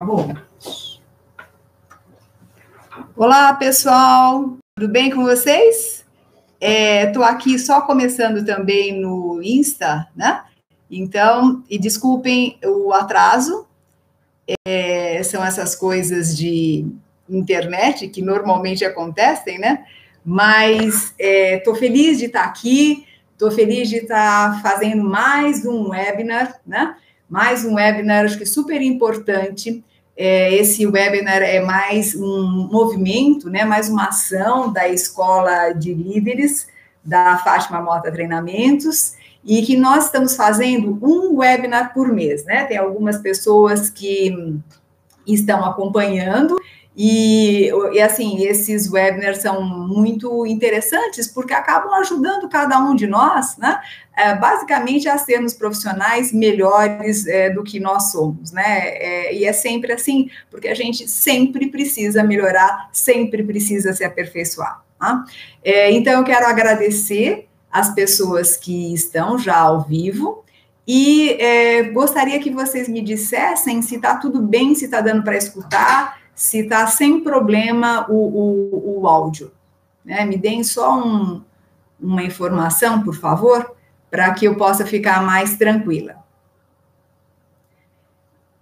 Bom. Olá, pessoal, tudo bem com vocês? Estou é, aqui só começando também no Insta, né? Então, e desculpem o atraso, é, são essas coisas de internet que normalmente acontecem, né? Mas estou é, feliz de estar aqui, estou feliz de estar fazendo mais um webinar, né? Mais um webinar, acho que super importante é, esse webinar é mais um movimento, né, mais uma ação da Escola de Líderes da Fátima Mota Treinamentos, e que nós estamos fazendo um webinar por mês, né? Tem algumas pessoas que estão acompanhando e, e, assim, esses webinars são muito interessantes porque acabam ajudando cada um de nós, né? É, basicamente a sermos profissionais melhores é, do que nós somos, né? É, e é sempre assim, porque a gente sempre precisa melhorar, sempre precisa se aperfeiçoar. Tá? É, então, eu quero agradecer as pessoas que estão já ao vivo. E é, gostaria que vocês me dissessem se está tudo bem, se está dando para escutar, se está sem problema o, o, o áudio. Né? Me deem só um, uma informação, por favor, para que eu possa ficar mais tranquila.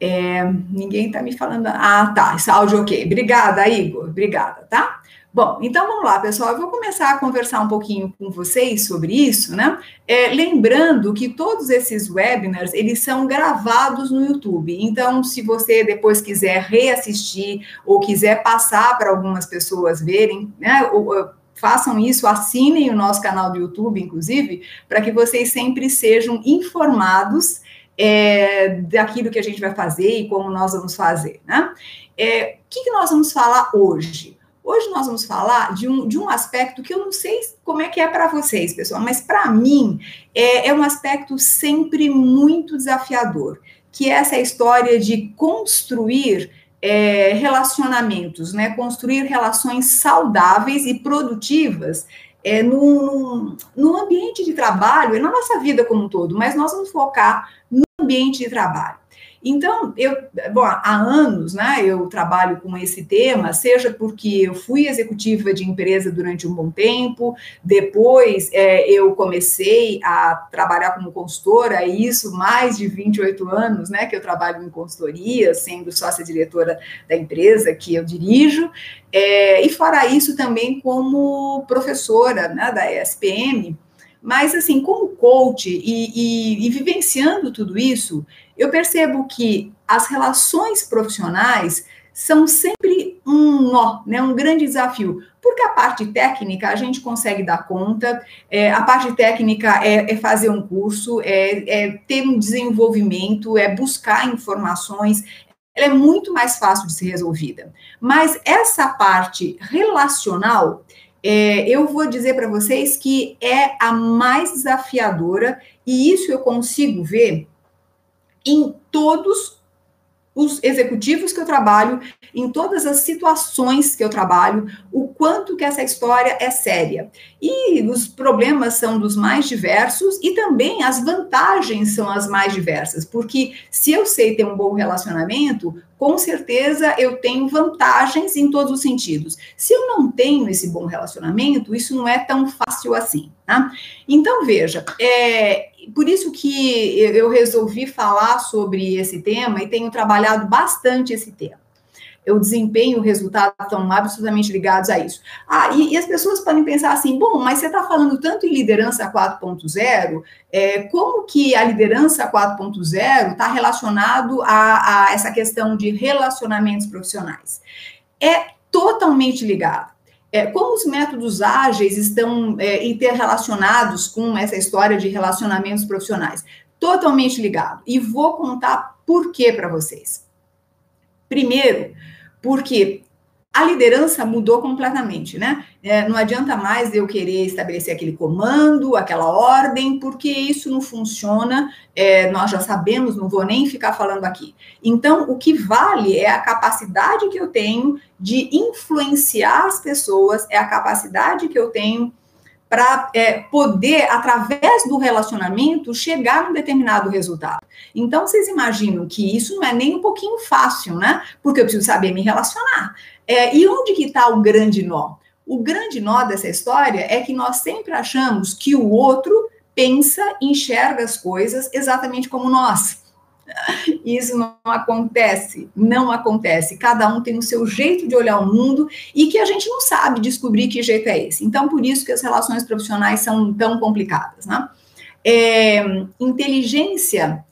É, ninguém está me falando. Ah, tá, esse áudio ok. Obrigada, Igor. Obrigada, tá? Bom, então vamos lá, pessoal. Eu vou começar a conversar um pouquinho com vocês sobre isso, né? É, lembrando que todos esses webinars eles são gravados no YouTube. Então, se você depois quiser reassistir ou quiser passar para algumas pessoas verem, né? Ou, façam isso, assinem o nosso canal do YouTube, inclusive, para que vocês sempre sejam informados é, daquilo que a gente vai fazer e como nós vamos fazer, né? É, o que, que nós vamos falar hoje? Hoje nós vamos falar de um, de um aspecto que eu não sei como é que é para vocês, pessoal, mas para mim é, é um aspecto sempre muito desafiador, que é essa história de construir é, relacionamentos, né? Construir relações saudáveis e produtivas é, no, no ambiente de trabalho e na nossa vida como um todo, mas nós vamos focar ambiente de trabalho. Então, eu, bom, há anos, né, eu trabalho com esse tema, seja porque eu fui executiva de empresa durante um bom tempo, depois é, eu comecei a trabalhar como consultora, e isso mais de 28 anos, né, que eu trabalho em consultoria, sendo sócia-diretora da empresa que eu dirijo, é, e fora isso também como professora, né, da ESPM, mas, assim, como coach e, e, e, vivenciando tudo isso, eu percebo que as relações profissionais são sempre um nó, né, um grande desafio, porque a parte técnica a gente consegue dar conta, é, a parte técnica é, é fazer um curso, é, é, ter um desenvolvimento, é buscar informações, ela é muito mais fácil de ser resolvida. Mas essa parte relacional, é, eu vou dizer para vocês que é a mais desafiadora, e isso eu consigo ver em todos os executivos que eu trabalho, em todas as situações que eu trabalho, o quanto que essa história é séria. E os problemas são dos mais diversos e também as vantagens são as mais diversas, porque se eu sei ter um bom relacionamento, com certeza eu tenho vantagens em todos os sentidos. Se eu não tenho esse bom relacionamento, isso não é tão fácil assim. Tá? Então, veja, é, por isso que eu resolvi falar sobre esse tema e tenho trabalhado bastante esse tema. O desempenho o resultado estão absolutamente ligados a isso. Ah, e, e as pessoas podem pensar assim: bom, mas você está falando tanto em liderança 4.0, é, como que a liderança 4.0 está relacionado a, a essa questão de relacionamentos profissionais? É totalmente ligado. É, como os métodos ágeis estão é, interrelacionados com essa história de relacionamentos profissionais? Totalmente ligado. E vou contar por quê para vocês. Primeiro, porque a liderança mudou completamente, né? É, não adianta mais eu querer estabelecer aquele comando, aquela ordem, porque isso não funciona, é, nós já sabemos, não vou nem ficar falando aqui. Então, o que vale é a capacidade que eu tenho de influenciar as pessoas, é a capacidade que eu tenho para é, poder, através do relacionamento, chegar a um determinado resultado. Então, vocês imaginam que isso não é nem um pouquinho fácil, né? Porque eu preciso saber me relacionar. É, e onde que está o grande nó? O grande nó dessa história é que nós sempre achamos que o outro pensa, enxerga as coisas exatamente como nós. Isso não acontece, não acontece. Cada um tem o seu jeito de olhar o mundo e que a gente não sabe descobrir que jeito é esse. Então, por isso que as relações profissionais são tão complicadas, né? É, inteligência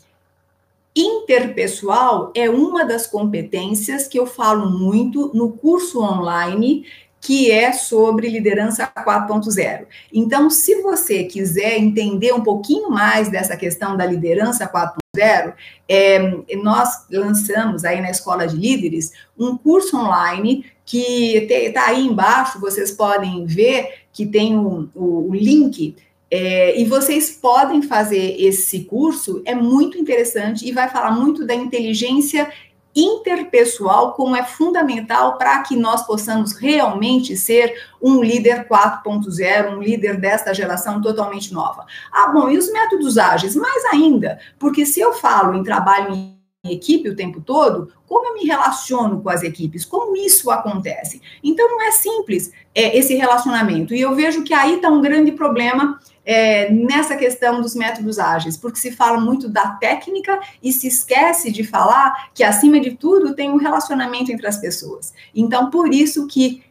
interpessoal é uma das competências que eu falo muito no curso online que é sobre liderança 4.0. Então, se você quiser entender um pouquinho mais dessa questão da liderança 4.0, é, nós lançamos aí na Escola de Líderes um curso online que está aí embaixo, vocês podem ver que tem o, o, o link é, e vocês podem fazer esse curso, é muito interessante e vai falar muito da inteligência interpessoal como é fundamental para que nós possamos realmente ser um líder 4.0, um líder desta geração totalmente nova. Ah, bom, e os métodos ágeis? Mais ainda, porque se eu falo em trabalho em equipe o tempo todo, como eu me relaciono com as equipes? Como isso acontece? Então, não é simples é, esse relacionamento. E eu vejo que aí está um grande problema é, nessa questão dos métodos ágeis, porque se fala muito da técnica e se esquece de falar que, acima de tudo, tem um relacionamento entre as pessoas. Então, por isso que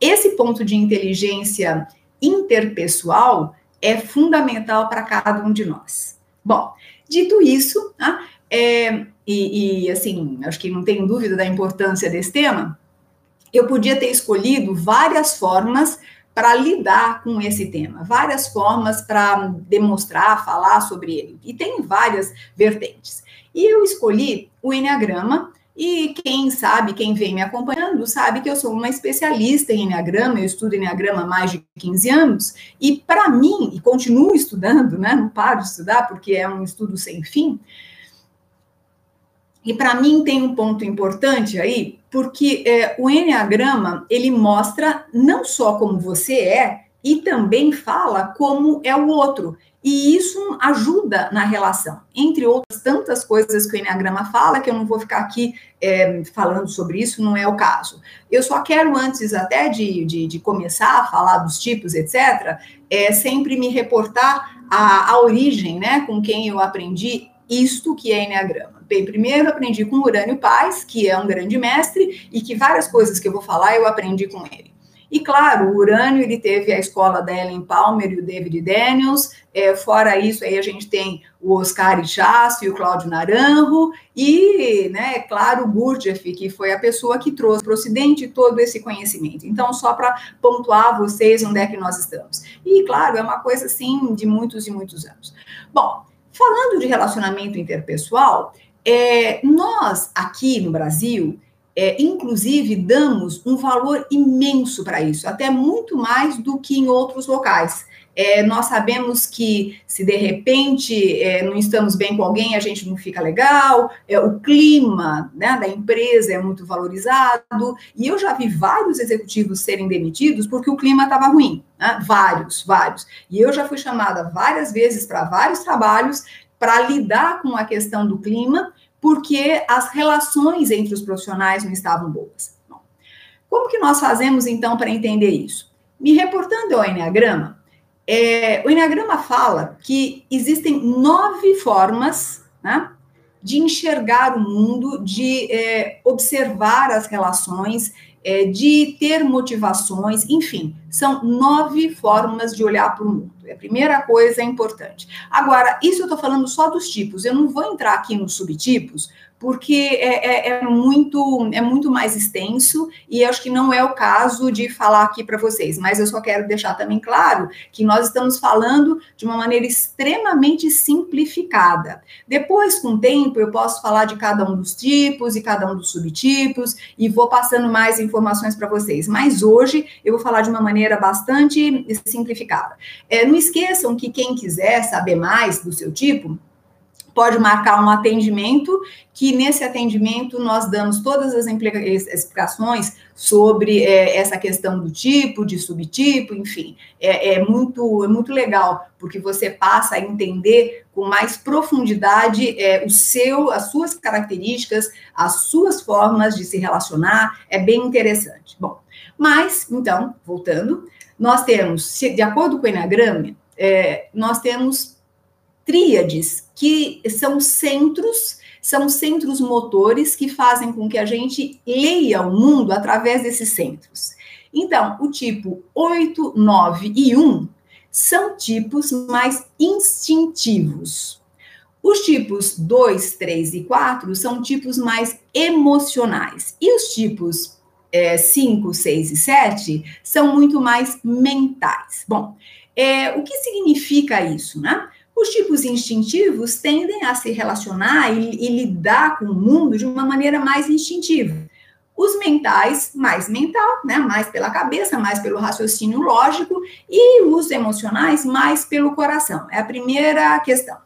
esse ponto de inteligência interpessoal é fundamental para cada um de nós. Bom, dito isso, né, é, e, e assim, acho que não tem dúvida da importância desse tema, eu podia ter escolhido várias formas para lidar com esse tema, várias formas para demonstrar, falar sobre ele. E tem várias vertentes. E eu escolhi o Enneagrama, e quem sabe, quem vem me acompanhando, sabe que eu sou uma especialista em Enneagrama, eu estudo Enneagrama há mais de 15 anos, e para mim, e continuo estudando, né, não paro de estudar porque é um estudo sem fim, e para mim tem um ponto importante aí, porque é, o Enneagrama, ele mostra não só como você é, e também fala como é o outro. E isso ajuda na relação, entre outras tantas coisas que o Enneagrama fala, que eu não vou ficar aqui é, falando sobre isso, não é o caso. Eu só quero, antes até de, de, de começar a falar dos tipos, etc., é, sempre me reportar a, a origem, né, com quem eu aprendi isto que é Enneagrama. Bem, primeiro aprendi com Urânio Paz, que é um grande mestre, e que várias coisas que eu vou falar eu aprendi com ele. E claro, o Urânio ele teve a escola da Ellen Palmer e o David Daniels. É, fora isso, aí a gente tem o Oscar Ichaço e o Cláudio Naranjo, e, né, claro, o Gurdjieff, que foi a pessoa que trouxe para o Ocidente todo esse conhecimento. Então, só para pontuar vocês onde é que nós estamos. E, claro, é uma coisa, assim, de muitos e muitos anos. Bom, falando de relacionamento interpessoal, é, nós, aqui no Brasil, é, inclusive, damos um valor imenso para isso, até muito mais do que em outros locais. É, nós sabemos que se de repente é, não estamos bem com alguém, a gente não fica legal, é, o clima né, da empresa é muito valorizado, e eu já vi vários executivos serem demitidos porque o clima estava ruim, né, vários, vários. E eu já fui chamada várias vezes para vários trabalhos para lidar com a questão do clima, porque as relações entre os profissionais não estavam boas. Bom, como que nós fazemos então para entender isso? Me reportando ao Enneagrama, é, o Enneagrama fala que existem nove formas né, de enxergar o mundo, de é, observar as relações, é, de ter motivações, enfim, são nove formas de olhar para o mundo. A primeira coisa é importante. Agora, isso eu estou falando só dos tipos, eu não vou entrar aqui nos subtipos, porque é, é, é, muito, é muito mais extenso e acho que não é o caso de falar aqui para vocês, mas eu só quero deixar também claro que nós estamos falando de uma maneira extremamente simplificada. Depois, com o tempo, eu posso falar de cada um dos tipos e cada um dos subtipos e vou passando mais informações para vocês, mas hoje eu vou falar de uma maneira bastante simplificada. É, não esqueçam que quem quiser saber mais do seu tipo, pode marcar um atendimento, que nesse atendimento nós damos todas as explicações sobre é, essa questão do tipo, de subtipo, enfim. É, é, muito, é muito legal, porque você passa a entender com mais profundidade é, o seu, as suas características, as suas formas de se relacionar, é bem interessante. Bom, mas, então, voltando, nós temos, de acordo com o Enneagrama, é, nós temos tríades, que são centros, são centros motores que fazem com que a gente leia o mundo através desses centros. Então, o tipo 8, 9 e 1 são tipos mais instintivos. Os tipos 2, 3 e 4 são tipos mais emocionais. E os tipos é, 5, 6 e 7 são muito mais mentais. Bom, é, o que significa isso, né? Os tipos instintivos tendem a se relacionar e, e lidar com o mundo de uma maneira mais instintiva. Os mentais, mais mental, né? Mais pela cabeça, mais pelo raciocínio lógico, e os emocionais, mais pelo coração. É a primeira questão.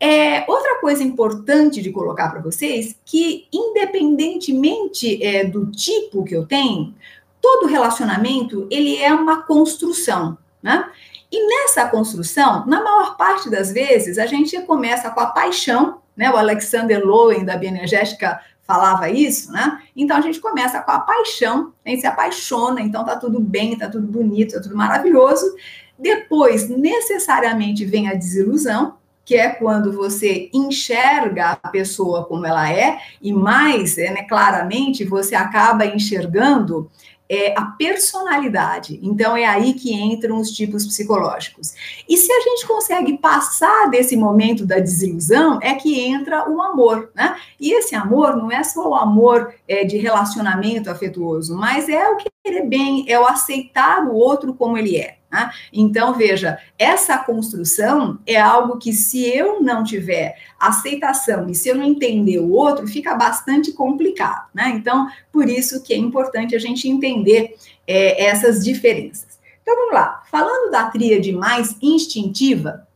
É, outra coisa importante de colocar para vocês que, independentemente é, do tipo que eu tenho, todo relacionamento ele é uma construção, né? E nessa construção, na maior parte das vezes, a gente começa com a paixão, né? O Alexander Lowen, da Bioenergética, falava isso, né? Então a gente começa com a paixão, a gente se apaixona, então tá tudo bem, tá tudo bonito, tá tudo maravilhoso. Depois, necessariamente, vem a desilusão, que é quando você enxerga a pessoa como ela é, e mais, né, claramente, você acaba enxergando é a personalidade. Então, é aí que entram os tipos psicológicos. E se a gente consegue passar desse momento da desilusão, é que entra o amor, né? E esse amor não é só o amor é, de relacionamento afetuoso, mas é o querer bem, é o aceitar o outro como ele é. Né? Então, veja, essa construção é algo que, se eu não tiver aceitação e se eu não entender o outro, fica bastante complicado. Né? Então, por isso que é importante a gente entender é, essas diferenças. Então, vamos lá. Falando da tríade mais instintiva,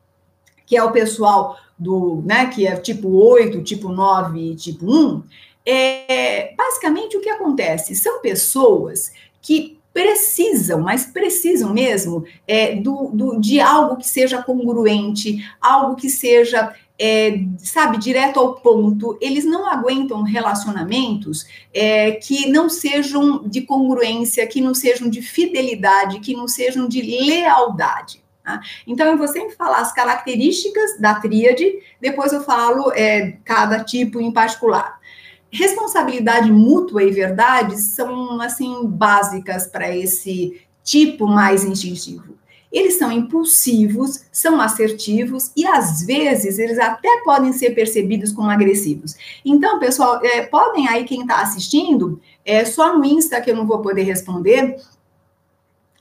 que é o pessoal do, né, que é tipo 8, tipo 9 e tipo 1, é, basicamente o que acontece? São pessoas que precisam, mas precisam mesmo é, do, do, de algo que seja congruente, algo que seja, é, sabe, direto ao ponto. Eles não aguentam relacionamentos é, que não sejam de congruência, que não sejam de fidelidade, que não sejam de lealdade. Tá? Então, eu vou sempre falar as características da tríade, depois eu falo é, cada tipo em particular responsabilidade mútua e verdade são assim básicas para esse tipo mais instintivo. Eles são impulsivos, são assertivos e às vezes eles até podem ser percebidos como agressivos. Então, pessoal, é, podem aí quem está assistindo, é só no Insta que eu não vou poder responder,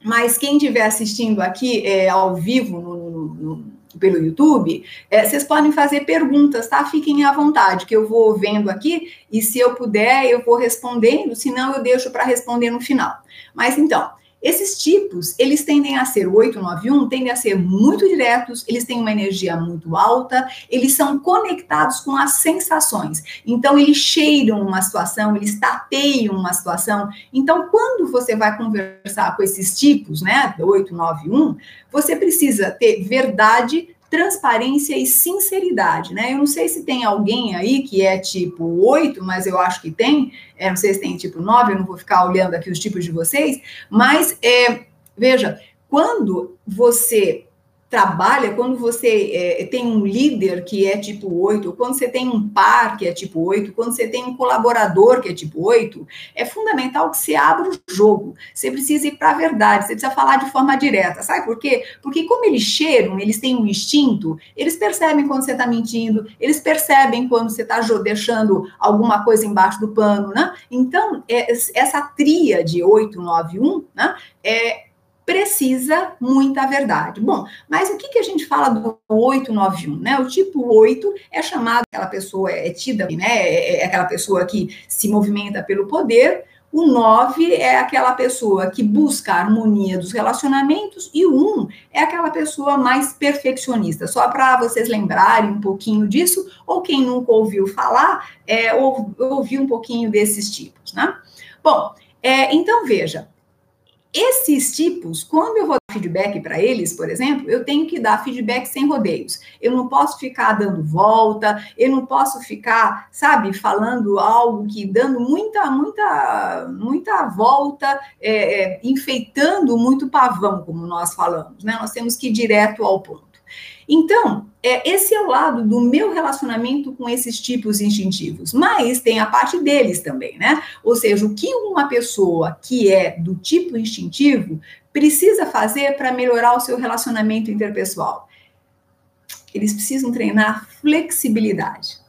mas quem estiver assistindo aqui é, ao vivo no, no, no pelo YouTube, é, vocês podem fazer perguntas, tá? Fiquem à vontade, que eu vou vendo aqui e se eu puder, eu vou respondendo, senão eu deixo para responder no final. Mas então, esses tipos, eles tendem a ser, o 891 tendem a ser muito diretos, eles têm uma energia muito alta, eles são conectados com as sensações. Então, eles cheiram uma situação, eles tapeiam uma situação. Então, quando você vai conversar com esses tipos, né, 891, você precisa ter verdade, transparência e sinceridade, né? Eu não sei se tem alguém aí que é tipo 8, mas eu acho que tem. É, não sei se tem tipo 9, eu não vou ficar olhando aqui os tipos de vocês, mas é, veja, quando você trabalha, quando você é, tem um líder que é tipo 8, quando você tem um par que é tipo 8, quando você tem um colaborador que é tipo 8, é fundamental que você abra o jogo. Você precisa ir para a verdade, você precisa falar de forma direta. Sabe por quê? Porque como eles cheiram, eles têm um instinto, eles percebem quando você está mentindo, eles percebem quando você está deixando alguma coisa embaixo do pano, né? Então, é, essa tríade 8, 9, 1, né? É, precisa muita verdade. Bom, mas o que, que a gente fala do 891, né? O tipo 8 é chamado, aquela pessoa é tida, né? É, é aquela pessoa que se movimenta pelo poder. O 9 é aquela pessoa que busca a harmonia dos relacionamentos e o 1 é aquela pessoa mais perfeccionista. Só para vocês lembrarem um pouquinho disso, ou quem nunca ouviu falar, é, ou, ouviu um pouquinho desses tipos, né? Bom, é, então veja, esses tipos, quando eu vou dar feedback para eles, por exemplo, eu tenho que dar feedback sem rodeios. Eu não posso ficar dando volta, eu não posso ficar, sabe, falando algo que dando muita, muita, muita volta, é, é, enfeitando muito pavão, como nós falamos, né? Nós temos que ir direto ao ponto. Então, é, esse é o lado do meu relacionamento com esses tipos instintivos, mas tem a parte deles também, né? Ou seja, o que uma pessoa que é do tipo instintivo precisa fazer para melhorar o seu relacionamento interpessoal? Eles precisam treinar flexibilidade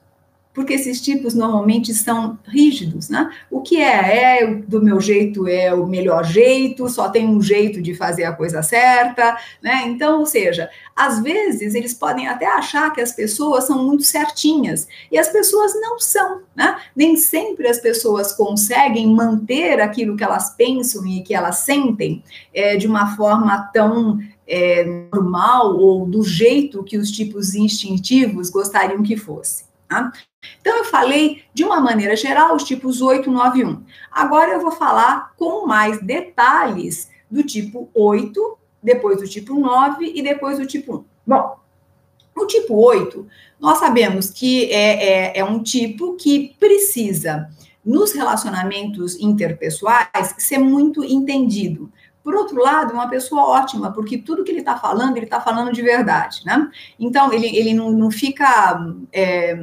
porque esses tipos normalmente são rígidos, né? O que é, é do meu jeito é o melhor jeito, só tem um jeito de fazer a coisa certa, né? Então, ou seja, às vezes eles podem até achar que as pessoas são muito certinhas e as pessoas não são, né? Nem sempre as pessoas conseguem manter aquilo que elas pensam e que elas sentem é, de uma forma tão é, normal ou do jeito que os tipos instintivos gostariam que fosse. Tá? Então, eu falei de uma maneira geral os tipos 8, 9 e 1. Agora eu vou falar com mais detalhes do tipo 8, depois do tipo 9 e depois do tipo 1. Bom, o tipo 8, nós sabemos que é, é, é um tipo que precisa, nos relacionamentos interpessoais, ser muito entendido. Por outro lado, é uma pessoa ótima, porque tudo que ele está falando, ele está falando de verdade, né? Então, ele, ele não, não fica. É,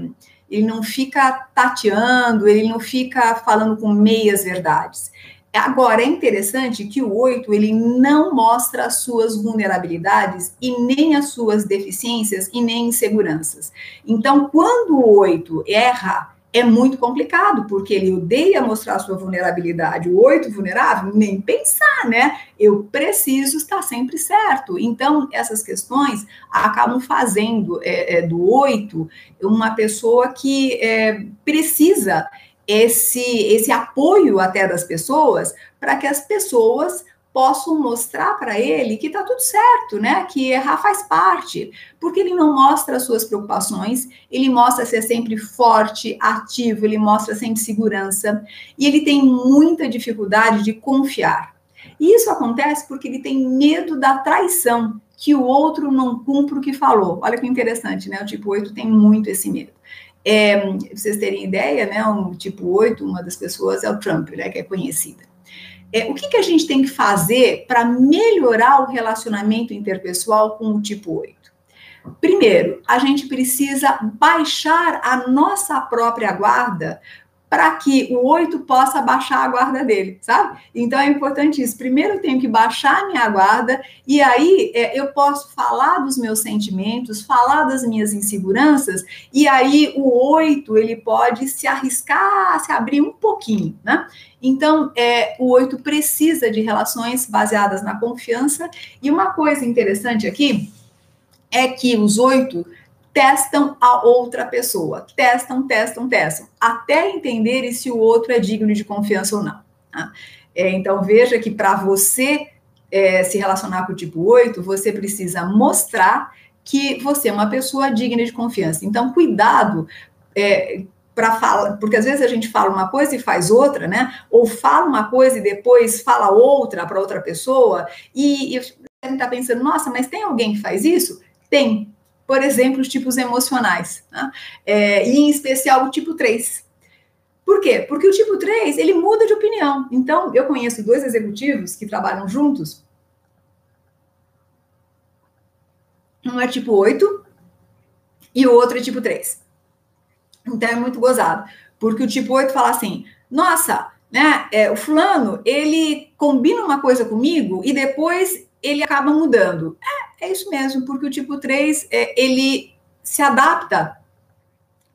ele não fica tateando, ele não fica falando com meias verdades. Agora, é interessante que o 8, ele não mostra as suas vulnerabilidades e nem as suas deficiências e nem inseguranças. Então, quando o 8 erra, é muito complicado, porque ele odeia mostrar sua vulnerabilidade. O oito vulnerável, nem pensar, né? Eu preciso estar sempre certo. Então, essas questões acabam fazendo é, é, do oito uma pessoa que é, precisa esse, esse apoio até das pessoas para que as pessoas possam mostrar para ele que está tudo certo, né? Que errar faz parte, porque ele não mostra as suas preocupações, ele mostra ser sempre forte, ativo, ele mostra sempre segurança e ele tem muita dificuldade de confiar. E isso acontece porque ele tem medo da traição, que o outro não cumpra o que falou. Olha que interessante, né? O tipo 8 tem muito esse medo. É, pra vocês terem ideia, né? O tipo 8, uma das pessoas é o Trump, né? Que é conhecida é, o que, que a gente tem que fazer para melhorar o relacionamento interpessoal com o tipo 8? Primeiro, a gente precisa baixar a nossa própria guarda para que o 8 possa baixar a guarda dele, sabe? Então é importante isso. Primeiro eu tenho que baixar a minha guarda, e aí é, eu posso falar dos meus sentimentos, falar das minhas inseguranças, e aí o 8 ele pode se arriscar, se abrir um pouquinho, né? Então, é, o 8 precisa de relações baseadas na confiança, e uma coisa interessante aqui é que os oito testam a outra pessoa. Testam, testam, testam, até entenderem se o outro é digno de confiança ou não. Tá? É, então, veja que para você é, se relacionar com o tipo 8, você precisa mostrar que você é uma pessoa digna de confiança. Então, cuidado é, para falar, porque às vezes a gente fala uma coisa e faz outra, né? Ou fala uma coisa e depois fala outra para outra pessoa, e, e você está pensando, nossa, mas tem alguém que faz isso? Tem, por exemplo, os tipos emocionais, né? é, e em especial o tipo 3. Por quê? Porque o tipo 3, ele muda de opinião. Então, eu conheço dois executivos que trabalham juntos. Um é tipo 8 e o outro é tipo 3. Então, é muito gozado. Porque o tipo 8 fala assim, nossa, né, é, o fulano, ele combina uma coisa comigo e depois ele acaba mudando. É, é isso mesmo, porque o tipo 3, é, ele se adapta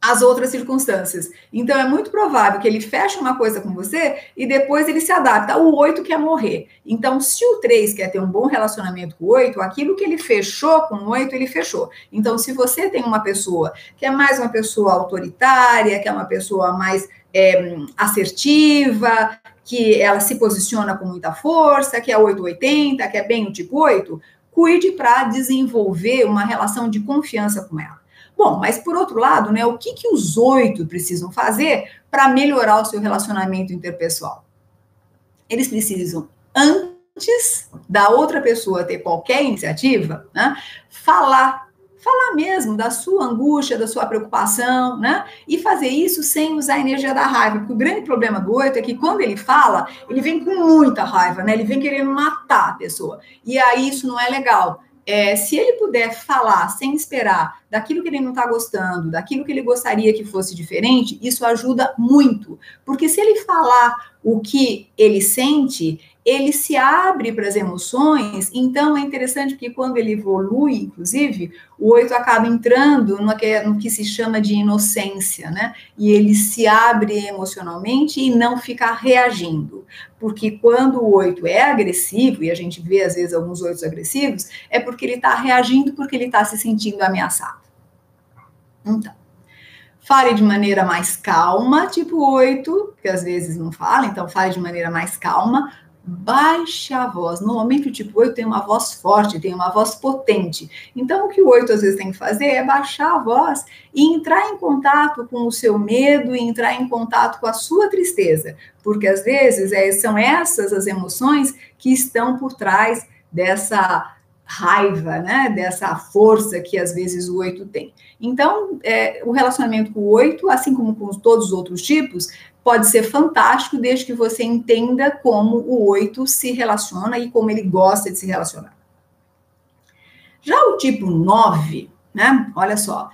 às outras circunstâncias. Então, é muito provável que ele feche uma coisa com você e depois ele se adapta. O 8 quer morrer. Então, se o 3 quer ter um bom relacionamento com o 8, aquilo que ele fechou com o 8, ele fechou. Então, se você tem uma pessoa que é mais uma pessoa autoritária, que é uma pessoa mais é, assertiva, que ela se posiciona com muita força, que é 880, que é bem o tipo 8, cuide para desenvolver uma relação de confiança com ela. Bom, mas por outro lado, né, o que, que os oito precisam fazer para melhorar o seu relacionamento interpessoal? Eles precisam, antes da outra pessoa ter qualquer iniciativa, né, falar falar mesmo da sua angústia, da sua preocupação, né? E fazer isso sem usar a energia da raiva. Porque o grande problema do oito é que quando ele fala, ele vem com muita raiva, né? Ele vem querendo matar a pessoa. E aí isso não é legal. É, se ele puder falar sem esperar daquilo que ele não está gostando, daquilo que ele gostaria que fosse diferente, isso ajuda muito. Porque se ele falar o que ele sente, ele se abre para as emoções, então é interessante que quando ele evolui, inclusive, o oito acaba entrando no que, no que se chama de inocência, né? E ele se abre emocionalmente e não fica reagindo. Porque quando o oito é agressivo, e a gente vê às vezes alguns oitos agressivos, é porque ele está reagindo porque ele está se sentindo ameaçado. Então, fale de maneira mais calma, tipo 8, que às vezes não fala, então fale de maneira mais calma, baixe a voz. Normalmente o tipo 8 tem uma voz forte, tem uma voz potente. Então, o que o 8 às vezes tem que fazer é baixar a voz e entrar em contato com o seu medo e entrar em contato com a sua tristeza. Porque às vezes é, são essas as emoções que estão por trás dessa raiva, né? Dessa força que às vezes o oito tem. Então, é, o relacionamento com o oito, assim como com todos os outros tipos, pode ser fantástico desde que você entenda como o oito se relaciona e como ele gosta de se relacionar. Já o tipo 9, né? Olha só,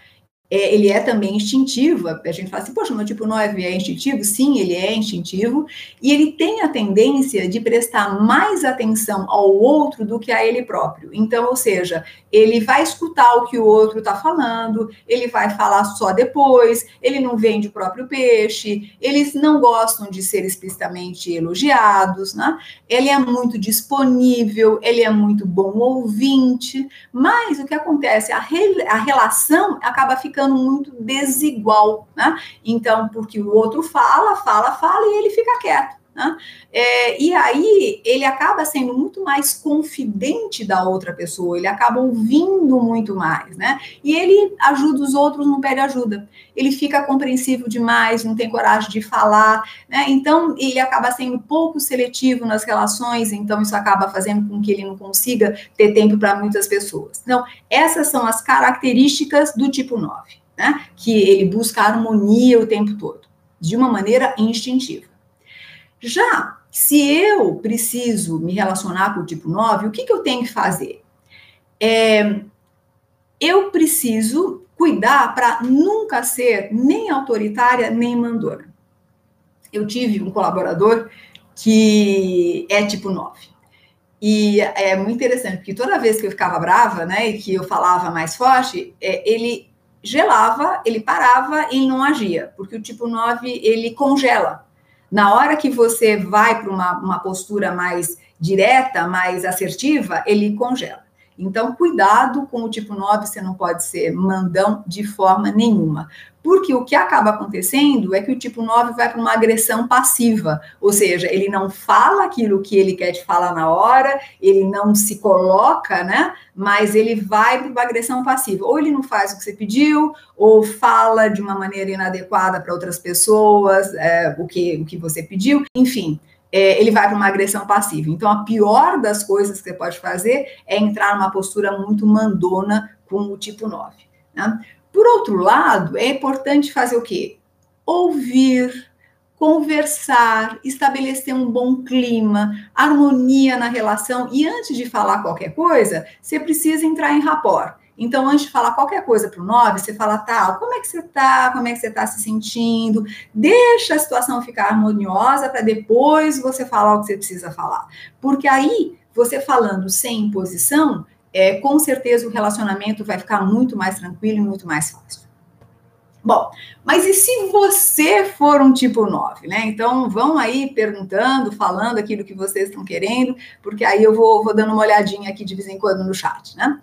é, ele é também instintivo. A gente fala assim, poxa, meu tipo 9 é instintivo? Sim, ele é instintivo. E ele tem a tendência de prestar mais atenção ao outro do que a ele próprio. Então, ou seja, ele vai escutar o que o outro está falando, ele vai falar só depois, ele não vende o próprio peixe, eles não gostam de ser explicitamente elogiados, né? Ele é muito disponível, ele é muito bom ouvinte, mas o que acontece? A, re, a relação acaba ficando ficando muito desigual, né? Então, porque o outro fala, fala, fala e ele fica quieto. Né? É, e aí ele acaba sendo muito mais confidente da outra pessoa, ele acaba ouvindo muito mais, né? E ele ajuda os outros, não pede ajuda. Ele fica compreensivo demais, não tem coragem de falar, né? Então ele acaba sendo pouco seletivo nas relações, então isso acaba fazendo com que ele não consiga ter tempo para muitas pessoas. Então, essas são as características do tipo 9, né? Que ele busca harmonia o tempo todo, de uma maneira instintiva. Já se eu preciso me relacionar com o tipo 9, o que, que eu tenho que fazer? É, eu preciso cuidar para nunca ser nem autoritária nem mandona. Eu tive um colaborador que é tipo 9. E é muito interessante, porque toda vez que eu ficava brava, né, e que eu falava mais forte, é, ele gelava, ele parava e não agia, porque o tipo 9, ele congela. Na hora que você vai para uma, uma postura mais direta, mais assertiva, ele congela. Então, cuidado com o tipo 9, você não pode ser mandão de forma nenhuma. Porque o que acaba acontecendo é que o tipo 9 vai para uma agressão passiva, ou seja, ele não fala aquilo que ele quer te falar na hora, ele não se coloca, né? Mas ele vai para uma agressão passiva. Ou ele não faz o que você pediu, ou fala de uma maneira inadequada para outras pessoas é, o, que, o que você pediu, enfim. É, ele vai para uma agressão passiva. Então, a pior das coisas que você pode fazer é entrar numa postura muito mandona com o tipo 9. Né? Por outro lado, é importante fazer o quê? Ouvir, conversar, estabelecer um bom clima, harmonia na relação. E antes de falar qualquer coisa, você precisa entrar em rapport. Então, antes de falar qualquer coisa para o 9, você fala, tá, como é que você tá? Como é que você está se sentindo? Deixa a situação ficar harmoniosa para depois você falar o que você precisa falar. Porque aí, você falando sem imposição, é, com certeza o relacionamento vai ficar muito mais tranquilo e muito mais fácil. Bom, mas e se você for um tipo 9, né? Então vão aí perguntando, falando aquilo que vocês estão querendo, porque aí eu vou, vou dando uma olhadinha aqui de vez em quando no chat, né?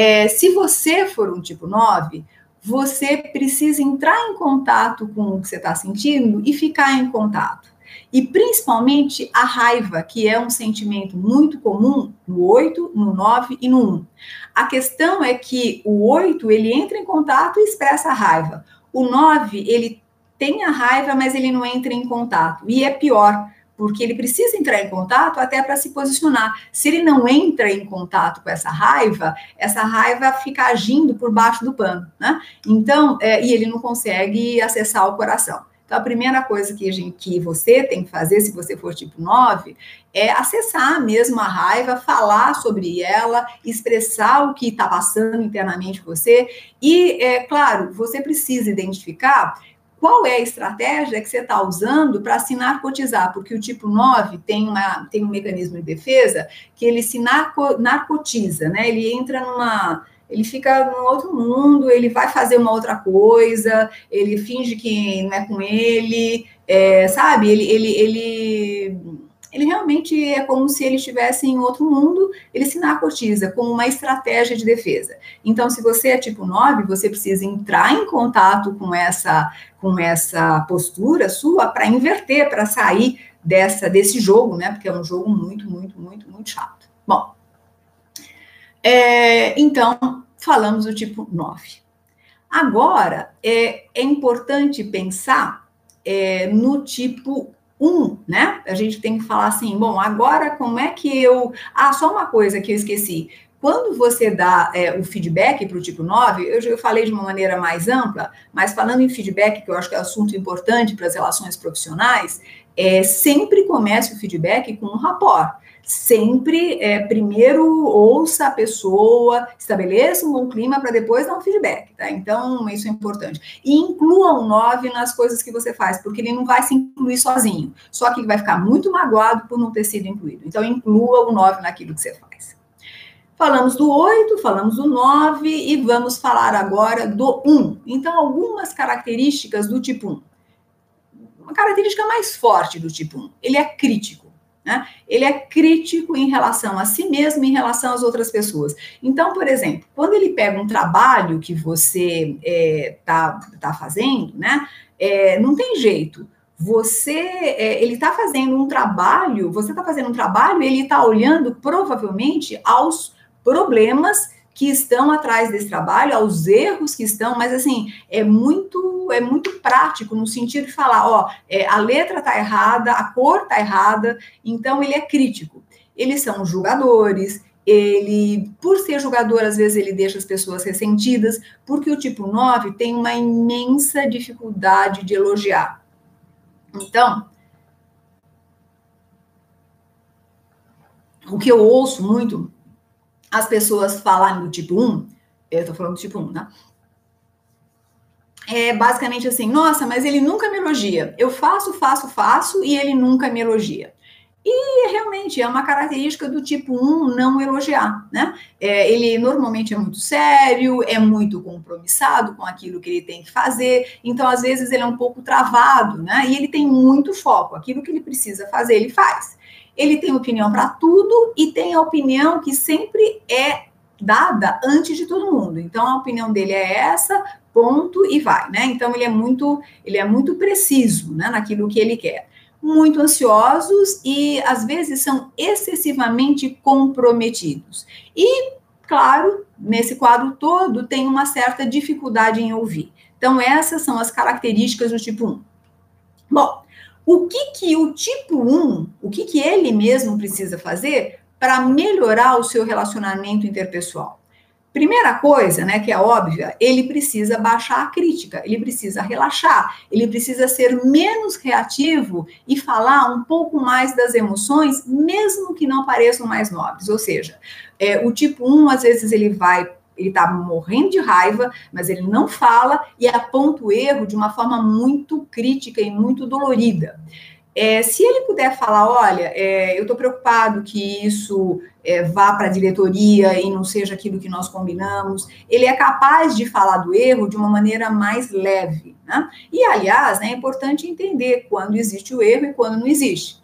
É, se você for um tipo 9, você precisa entrar em contato com o que você está sentindo e ficar em contato. e principalmente a raiva, que é um sentimento muito comum no 8, no 9 e no 1. A questão é que o 8, ele entra em contato e expressa a raiva. O 9, ele tem a raiva, mas ele não entra em contato. E é pior, porque ele precisa entrar em contato até para se posicionar. Se ele não entra em contato com essa raiva, essa raiva fica agindo por baixo do pano, né? Então, é, e ele não consegue acessar o coração. Então, a primeira coisa que, gente, que você tem que fazer, se você for tipo 9, é acessar mesmo a raiva, falar sobre ela, expressar o que está passando internamente você. E, é claro, você precisa identificar qual é a estratégia que você está usando para se narcotizar? Porque o tipo 9 tem, uma, tem um mecanismo de defesa que ele se narco, narcotiza, né? Ele entra numa. Ele fica num outro mundo, ele vai fazer uma outra coisa, ele finge que não é com ele, é, sabe? Ele, ele, ele ele realmente é como se ele estivesse em outro mundo, ele se narcotiza como uma estratégia de defesa. Então, se você é tipo 9, você precisa entrar em contato com essa, com essa postura sua para inverter, para sair dessa desse jogo, né? Porque é um jogo muito, muito, muito, muito chato. Bom, é, então, falamos do tipo 9. Agora, é, é importante pensar é, no tipo um, né? A gente tem que falar assim, bom, agora como é que eu. Ah, só uma coisa que eu esqueci. Quando você dá é, o feedback para o tipo 9, eu, eu falei de uma maneira mais ampla, mas falando em feedback, que eu acho que é assunto importante para as relações profissionais, é, sempre comece o feedback com um rapport sempre é, primeiro ouça a pessoa, estabeleça um bom clima para depois dar um feedback, tá? Então, isso é importante. E inclua o 9 nas coisas que você faz, porque ele não vai se incluir sozinho. Só que ele vai ficar muito magoado por não ter sido incluído. Então, inclua o 9 naquilo que você faz. Falamos do 8, falamos do 9 e vamos falar agora do 1. Então, algumas características do tipo 1. Uma característica mais forte do tipo 1, ele é crítico. Né? Ele é crítico em relação a si mesmo, em relação às outras pessoas. Então, por exemplo, quando ele pega um trabalho que você está é, tá, fazendo, né? É, não tem jeito. Você, é, ele está fazendo um trabalho, você está fazendo um trabalho, ele está olhando provavelmente aos problemas que estão atrás desse trabalho, aos erros que estão, mas assim, é muito é muito prático no sentido de falar, ó, é, a letra tá errada, a cor tá errada, então ele é crítico. Eles são julgadores, ele, por ser jogador, às vezes ele deixa as pessoas ressentidas, porque o tipo 9 tem uma imensa dificuldade de elogiar. Então, o que eu ouço muito as pessoas falarem do tipo 1, eu tô falando do tipo 1, né? É basicamente assim, nossa, mas ele nunca me elogia. Eu faço, faço, faço e ele nunca me elogia. E realmente é uma característica do tipo 1 não elogiar, né? É, ele normalmente é muito sério, é muito compromissado com aquilo que ele tem que fazer, então às vezes ele é um pouco travado, né? E ele tem muito foco, aquilo que ele precisa fazer, ele faz ele tem opinião para tudo e tem a opinião que sempre é dada antes de todo mundo. Então a opinião dele é essa, ponto e vai, né? Então ele é muito, ele é muito preciso, né, naquilo que ele quer. Muito ansiosos e às vezes são excessivamente comprometidos. E claro, nesse quadro todo tem uma certa dificuldade em ouvir. Então essas são as características do tipo 1. Bom, o que que o tipo 1, o que que ele mesmo precisa fazer para melhorar o seu relacionamento interpessoal? Primeira coisa, né, que é óbvia, ele precisa baixar a crítica, ele precisa relaxar, ele precisa ser menos reativo e falar um pouco mais das emoções, mesmo que não pareçam mais nobres. Ou seja, é, o tipo 1, às vezes, ele vai ele está morrendo de raiva, mas ele não fala e aponta o erro de uma forma muito crítica e muito dolorida. É, se ele puder falar, olha, é, eu estou preocupado que isso é, vá para a diretoria e não seja aquilo que nós combinamos, ele é capaz de falar do erro de uma maneira mais leve. Né? E, aliás, né, é importante entender quando existe o erro e quando não existe.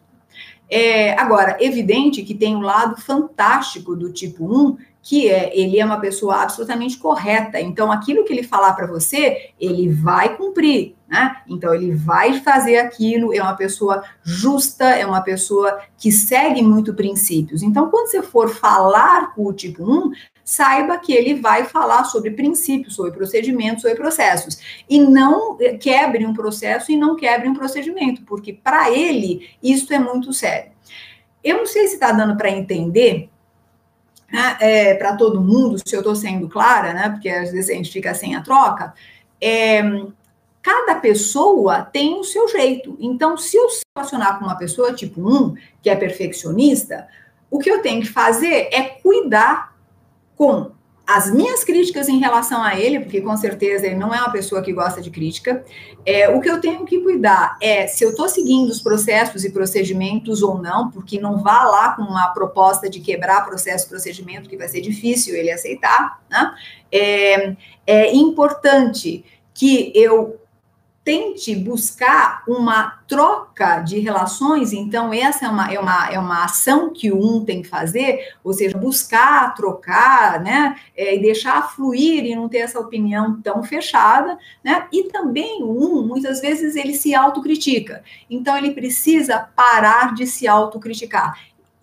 É, agora, evidente que tem um lado fantástico do tipo 1, que é ele é uma pessoa absolutamente correta. Então, aquilo que ele falar para você, ele vai cumprir, né? Então, ele vai fazer aquilo. É uma pessoa justa, é uma pessoa que segue muito princípios. Então, quando você for falar com o tipo 1, saiba que ele vai falar sobre princípios, sobre procedimentos, sobre processos. E não quebre um processo e não quebre um procedimento, porque para ele isso é muito sério. Eu não sei se está dando para entender né, é, para todo mundo, se eu estou sendo clara, né, porque às vezes a gente fica sem a troca, é, cada pessoa tem o seu jeito. Então, se eu se relacionar com uma pessoa tipo 1, que é perfeccionista, o que eu tenho que fazer é cuidar com as minhas críticas em relação a ele, porque com certeza ele não é uma pessoa que gosta de crítica, é, o que eu tenho que cuidar é se eu estou seguindo os processos e procedimentos ou não, porque não vá lá com uma proposta de quebrar processo e procedimento, que vai ser difícil ele aceitar, né? É, é importante que eu tente buscar uma troca de relações, então essa é uma, é uma, é uma ação que um tem que fazer, ou seja, buscar, trocar, né, é, e deixar fluir e não ter essa opinião tão fechada, né, e também um, muitas vezes ele se autocritica, então ele precisa parar de se autocriticar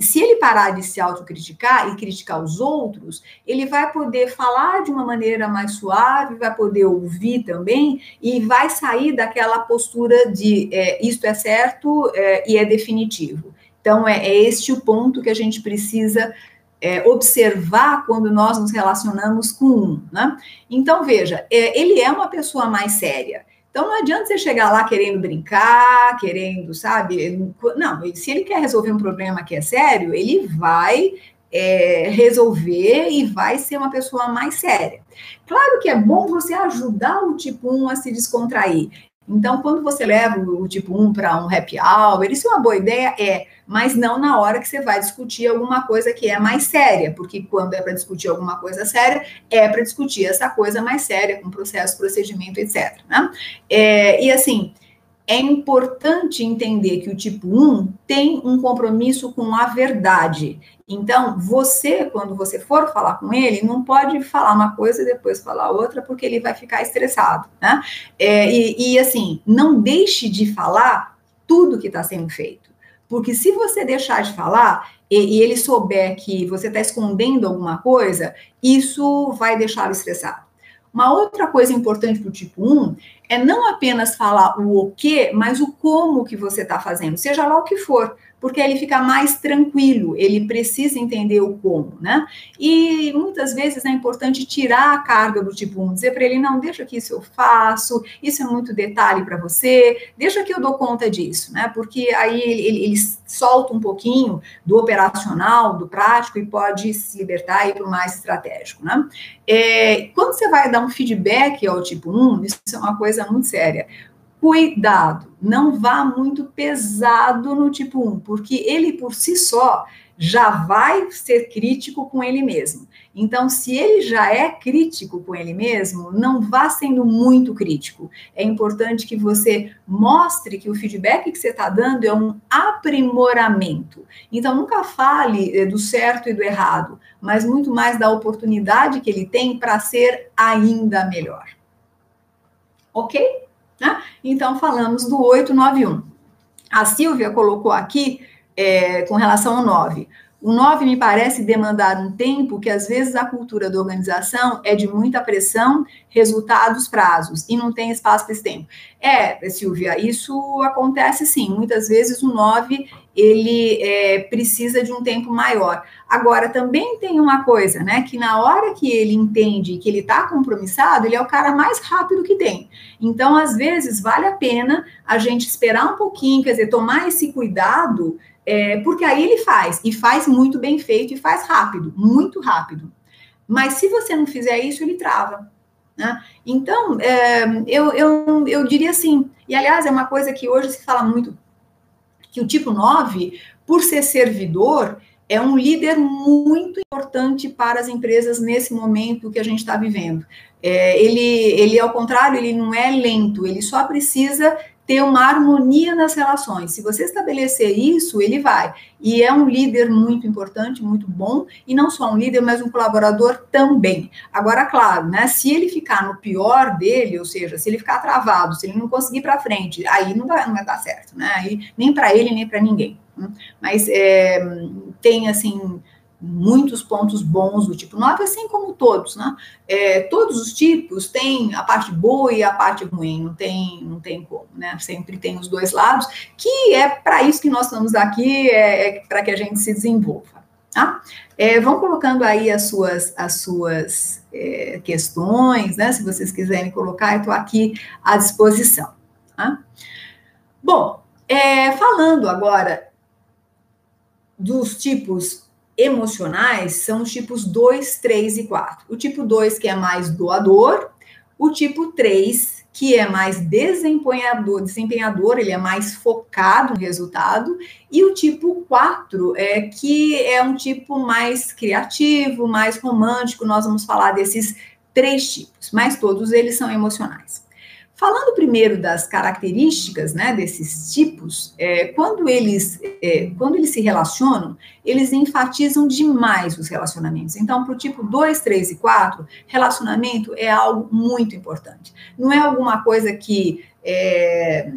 se ele parar de se autocriticar e criticar os outros, ele vai poder falar de uma maneira mais suave, vai poder ouvir também e vai sair daquela postura de é, isto é certo é, e é definitivo. Então, é, é, este o ponto que a gente precisa é, observar quando nós nos relacionamos com um. Né? Então, veja, é, ele é uma pessoa mais séria. Então não adianta você chegar lá querendo brincar, querendo, sabe? Não, se ele quer resolver um problema que é sério, ele vai é, resolver e vai ser uma pessoa mais séria. Claro que é bom você ajudar o tipo 1 a se descontrair. Então, quando você leva o tipo 1 para um happy hour, isso é uma boa ideia? É, mas não na hora que você vai discutir alguma coisa que é mais séria, porque quando é para discutir alguma coisa séria, é para discutir essa coisa mais séria, com processo, procedimento, etc. Né? É, e assim, é importante entender que o tipo 1 tem um compromisso com a verdade. Então, você, quando você for falar com ele, não pode falar uma coisa e depois falar outra, porque ele vai ficar estressado, né? É, e, e, assim, não deixe de falar tudo que está sendo feito. Porque se você deixar de falar e, e ele souber que você está escondendo alguma coisa, isso vai deixá-lo estressado. Uma outra coisa importante para o tipo 1 é não apenas falar o o que, mas o como que você está fazendo, seja lá o que for porque ele fica mais tranquilo, ele precisa entender o como, né? E muitas vezes é importante tirar a carga do tipo 1, dizer para ele, não, deixa que isso eu faço, isso é muito detalhe para você, deixa que eu dou conta disso, né? Porque aí ele, ele, ele solta um pouquinho do operacional, do prático e pode se libertar e para o mais estratégico, né? É, quando você vai dar um feedback ao tipo 1, isso é uma coisa muito séria cuidado, não vá muito pesado no tipo 1, porque ele por si só já vai ser crítico com ele mesmo. Então, se ele já é crítico com ele mesmo, não vá sendo muito crítico. É importante que você mostre que o feedback que você está dando é um aprimoramento. Então, nunca fale eh, do certo e do errado, mas muito mais da oportunidade que ele tem para ser ainda melhor. Ok? Né? Então, falamos do 891. A Silvia colocou aqui, é, com relação ao 9. O 9 me parece demandar um tempo que, às vezes, a cultura da organização é de muita pressão, resultados, prazos, e não tem espaço para esse tempo. É, Silvia, isso acontece sim. Muitas vezes o 9 ele é, precisa de um tempo maior. Agora, também tem uma coisa, né? Que na hora que ele entende que ele está compromissado, ele é o cara mais rápido que tem. Então, às vezes, vale a pena a gente esperar um pouquinho, quer dizer, tomar esse cuidado, é, porque aí ele faz, e faz muito bem feito, e faz rápido, muito rápido. Mas se você não fizer isso, ele trava. Né? Então, é, eu, eu, eu diria assim, e aliás, é uma coisa que hoje se fala muito que o tipo 9, por ser servidor, é um líder muito importante para as empresas nesse momento que a gente está vivendo. É, ele, ele, ao contrário, ele não é lento, ele só precisa ter uma harmonia nas relações. Se você estabelecer isso, ele vai. E é um líder muito importante, muito bom, e não só um líder, mas um colaborador também. Agora, claro, né, se ele ficar no pior dele, ou seja, se ele ficar travado, se ele não conseguir para frente, aí não vai, não vai dar certo, né? Aí, nem para ele, nem para ninguém. Né? Mas é, tem, assim, muitos pontos bons do tipo 9, assim como todos, né? É, todos os tipos têm a parte boa e a parte ruim, não tem, não tem como, né? Sempre tem os dois lados, que é para isso que nós estamos aqui, é, é para que a gente se desenvolva. Tá? É, vão colocando aí as suas, as suas é, questões, né? Se vocês quiserem colocar, eu estou aqui à disposição. Tá? Bom, é, falando agora dos tipos emocionais são os tipos 2, 3 e 4. O tipo 2, que é mais doador, o tipo 3, que é mais desempenhador, desempenhador, ele é mais focado no resultado, e o tipo 4, é, que é um tipo mais criativo, mais romântico, nós vamos falar desses três tipos, mas todos eles são emocionais. Falando primeiro das características né, desses tipos, é, quando, eles, é, quando eles se relacionam, eles enfatizam demais os relacionamentos. Então, para o tipo 2, 3 e 4, relacionamento é algo muito importante. Não é alguma coisa que é,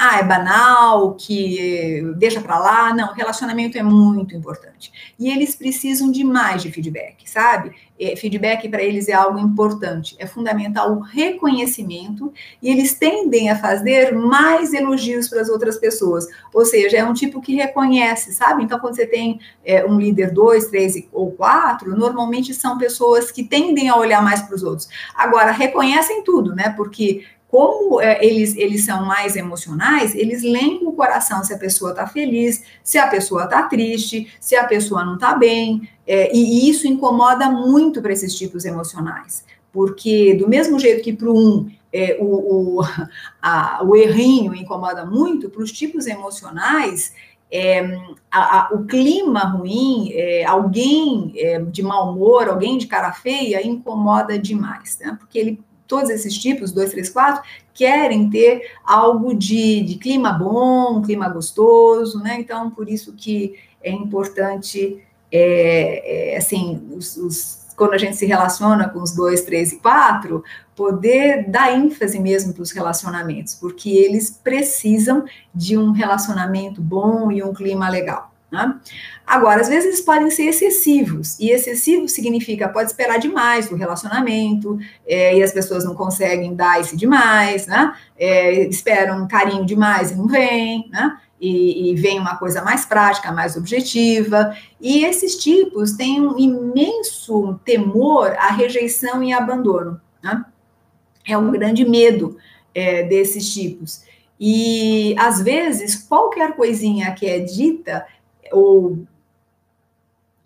ah, é banal, que deixa para lá. Não, relacionamento é muito importante. E eles precisam de mais de feedback, sabe? É, feedback para eles é algo importante, é fundamental o reconhecimento e eles tendem a fazer mais elogios para as outras pessoas. Ou seja, é um tipo que reconhece, sabe? Então, quando você tem é, um líder dois, três ou quatro, normalmente são pessoas que tendem a olhar mais para os outros. Agora, reconhecem tudo, né? Porque como é, eles, eles são mais emocionais, eles leem com o coração se a pessoa está feliz, se a pessoa está triste, se a pessoa não está bem, é, e isso incomoda muito para esses tipos emocionais, porque do mesmo jeito que para um é, o, o, a, o errinho incomoda muito, para os tipos emocionais, é, a, a, o clima ruim, é, alguém é, de mau humor, alguém de cara feia, incomoda demais, né? Porque ele todos esses tipos, 2, 3, 4, querem ter algo de, de clima bom, clima gostoso, né? Então, por isso que é importante, é, é, assim, os, os, quando a gente se relaciona com os 2, 3 e 4, poder dar ênfase mesmo para os relacionamentos, porque eles precisam de um relacionamento bom e um clima legal. Né? Agora, às vezes eles podem ser excessivos, e excessivo significa pode esperar demais do relacionamento, é, e as pessoas não conseguem dar esse demais, né? É, esperam carinho demais e não vem, né? E, e, vem uma coisa mais prática, mais objetiva. E esses tipos têm um imenso temor à rejeição e abandono. Né? É um grande medo é, desses tipos. E às vezes qualquer coisinha que é dita ou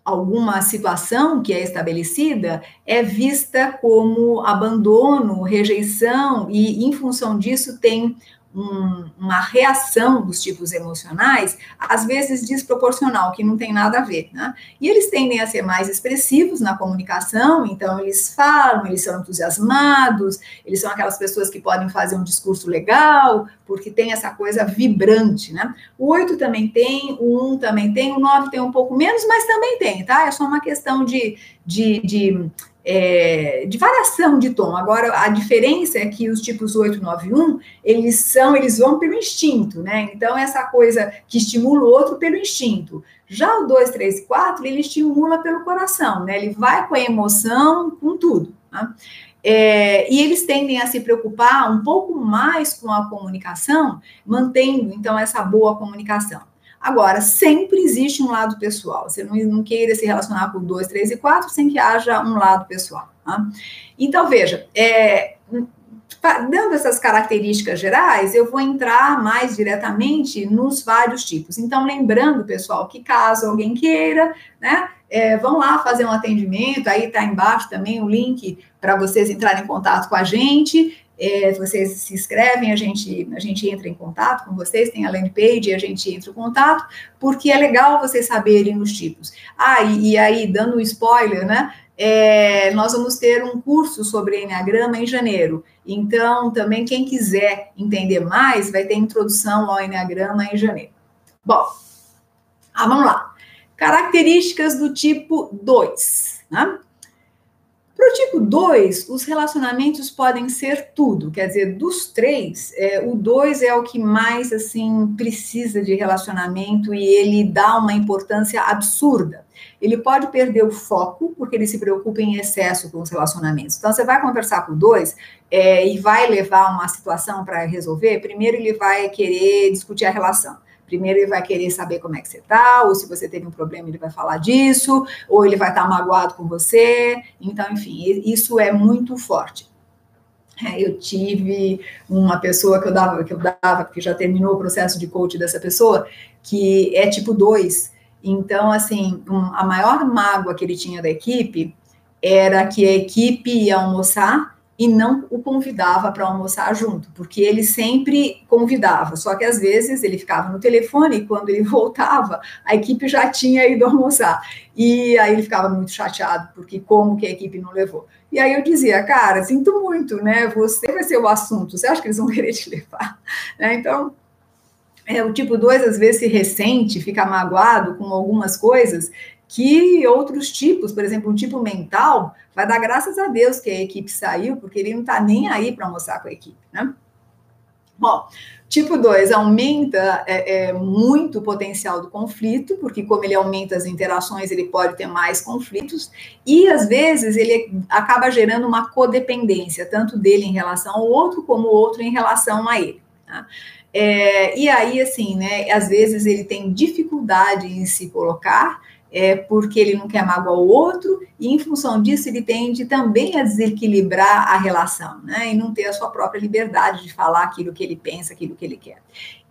alguma situação que é estabelecida é vista como abandono, rejeição, e em função disso tem um, uma reação dos tipos emocionais, às vezes desproporcional, que não tem nada a ver, né? E eles tendem a ser mais expressivos na comunicação, então eles falam, eles são entusiasmados, eles são aquelas pessoas que podem fazer um discurso legal, porque tem essa coisa vibrante, né? O 8 também tem, o 1 também tem, o 9 tem um pouco menos, mas também tem, tá? É só uma questão de, de, de é, de variação de tom. Agora, a diferença é que os tipos 8, 9 e 1, eles são, eles vão pelo instinto, né? Então, essa coisa que estimula o outro pelo instinto. Já o 2, 3 e 4, ele estimula pelo coração, né? Ele vai com a emoção, com tudo. Tá? É, e eles tendem a se preocupar um pouco mais com a comunicação, mantendo, então, essa boa comunicação. Agora, sempre existe um lado pessoal. Você não, não queira se relacionar com dois, três e quatro sem que haja um lado pessoal. Tá? Então, veja, é, dando essas características gerais, eu vou entrar mais diretamente nos vários tipos. Então, lembrando, pessoal, que caso alguém queira, né, é, vão lá fazer um atendimento, aí está embaixo também o link para vocês entrarem em contato com a gente é, vocês se inscrevem, a gente, a gente entra em contato com vocês, tem a landing page, a gente entra em contato, porque é legal vocês saberem os tipos. Ah, e, e aí, dando um spoiler, né? é, nós vamos ter um curso sobre Enneagrama em janeiro. Então, também quem quiser entender mais, vai ter introdução ao Enneagrama em janeiro. Bom, ah, vamos lá. Características do tipo 2. Né? Para o tipo 2, os relacionamentos podem ser tudo, quer dizer, dos três, é, o 2 é o que mais assim precisa de relacionamento e ele dá uma importância absurda. Ele pode perder o foco porque ele se preocupa em excesso com os relacionamentos. Então, você vai conversar com o 2 é, e vai levar uma situação para resolver, primeiro ele vai querer discutir a relação. Primeiro ele vai querer saber como é que você está, ou se você teve um problema, ele vai falar disso, ou ele vai estar tá magoado com você. Então, enfim, isso é muito forte. É, eu tive uma pessoa que eu dava, que eu dava, que já terminou o processo de coach dessa pessoa, que é tipo 2. Então, assim, um, a maior mágoa que ele tinha da equipe era que a equipe ia almoçar e não o convidava para almoçar junto, porque ele sempre convidava, só que às vezes ele ficava no telefone e quando ele voltava, a equipe já tinha ido almoçar. E aí ele ficava muito chateado, porque como que a equipe não levou. E aí eu dizia, cara, sinto muito, né? Você vai ser o assunto, você acha que eles vão querer te levar? Né? Então, é, o tipo 2 às vezes se ressente, fica magoado com algumas coisas que outros tipos, por exemplo, um tipo mental, vai dar graças a Deus que a equipe saiu, porque ele não está nem aí para almoçar com a equipe, né? Bom, tipo 2 aumenta é, é, muito o potencial do conflito, porque como ele aumenta as interações, ele pode ter mais conflitos, e às vezes ele acaba gerando uma codependência, tanto dele em relação ao outro, como o outro em relação a ele. Tá? É, e aí, assim, né, às vezes ele tem dificuldade em se colocar, é, porque ele não quer magoar o outro, e em função disso ele tende também a desequilibrar a relação, né? E não ter a sua própria liberdade de falar aquilo que ele pensa, aquilo que ele quer.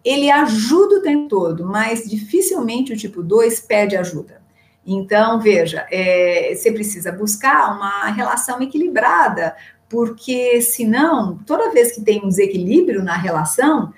Ele ajuda o tempo todo, mas dificilmente o tipo 2 pede ajuda. Então, veja, é, você precisa buscar uma relação equilibrada, porque senão, toda vez que tem um desequilíbrio na relação,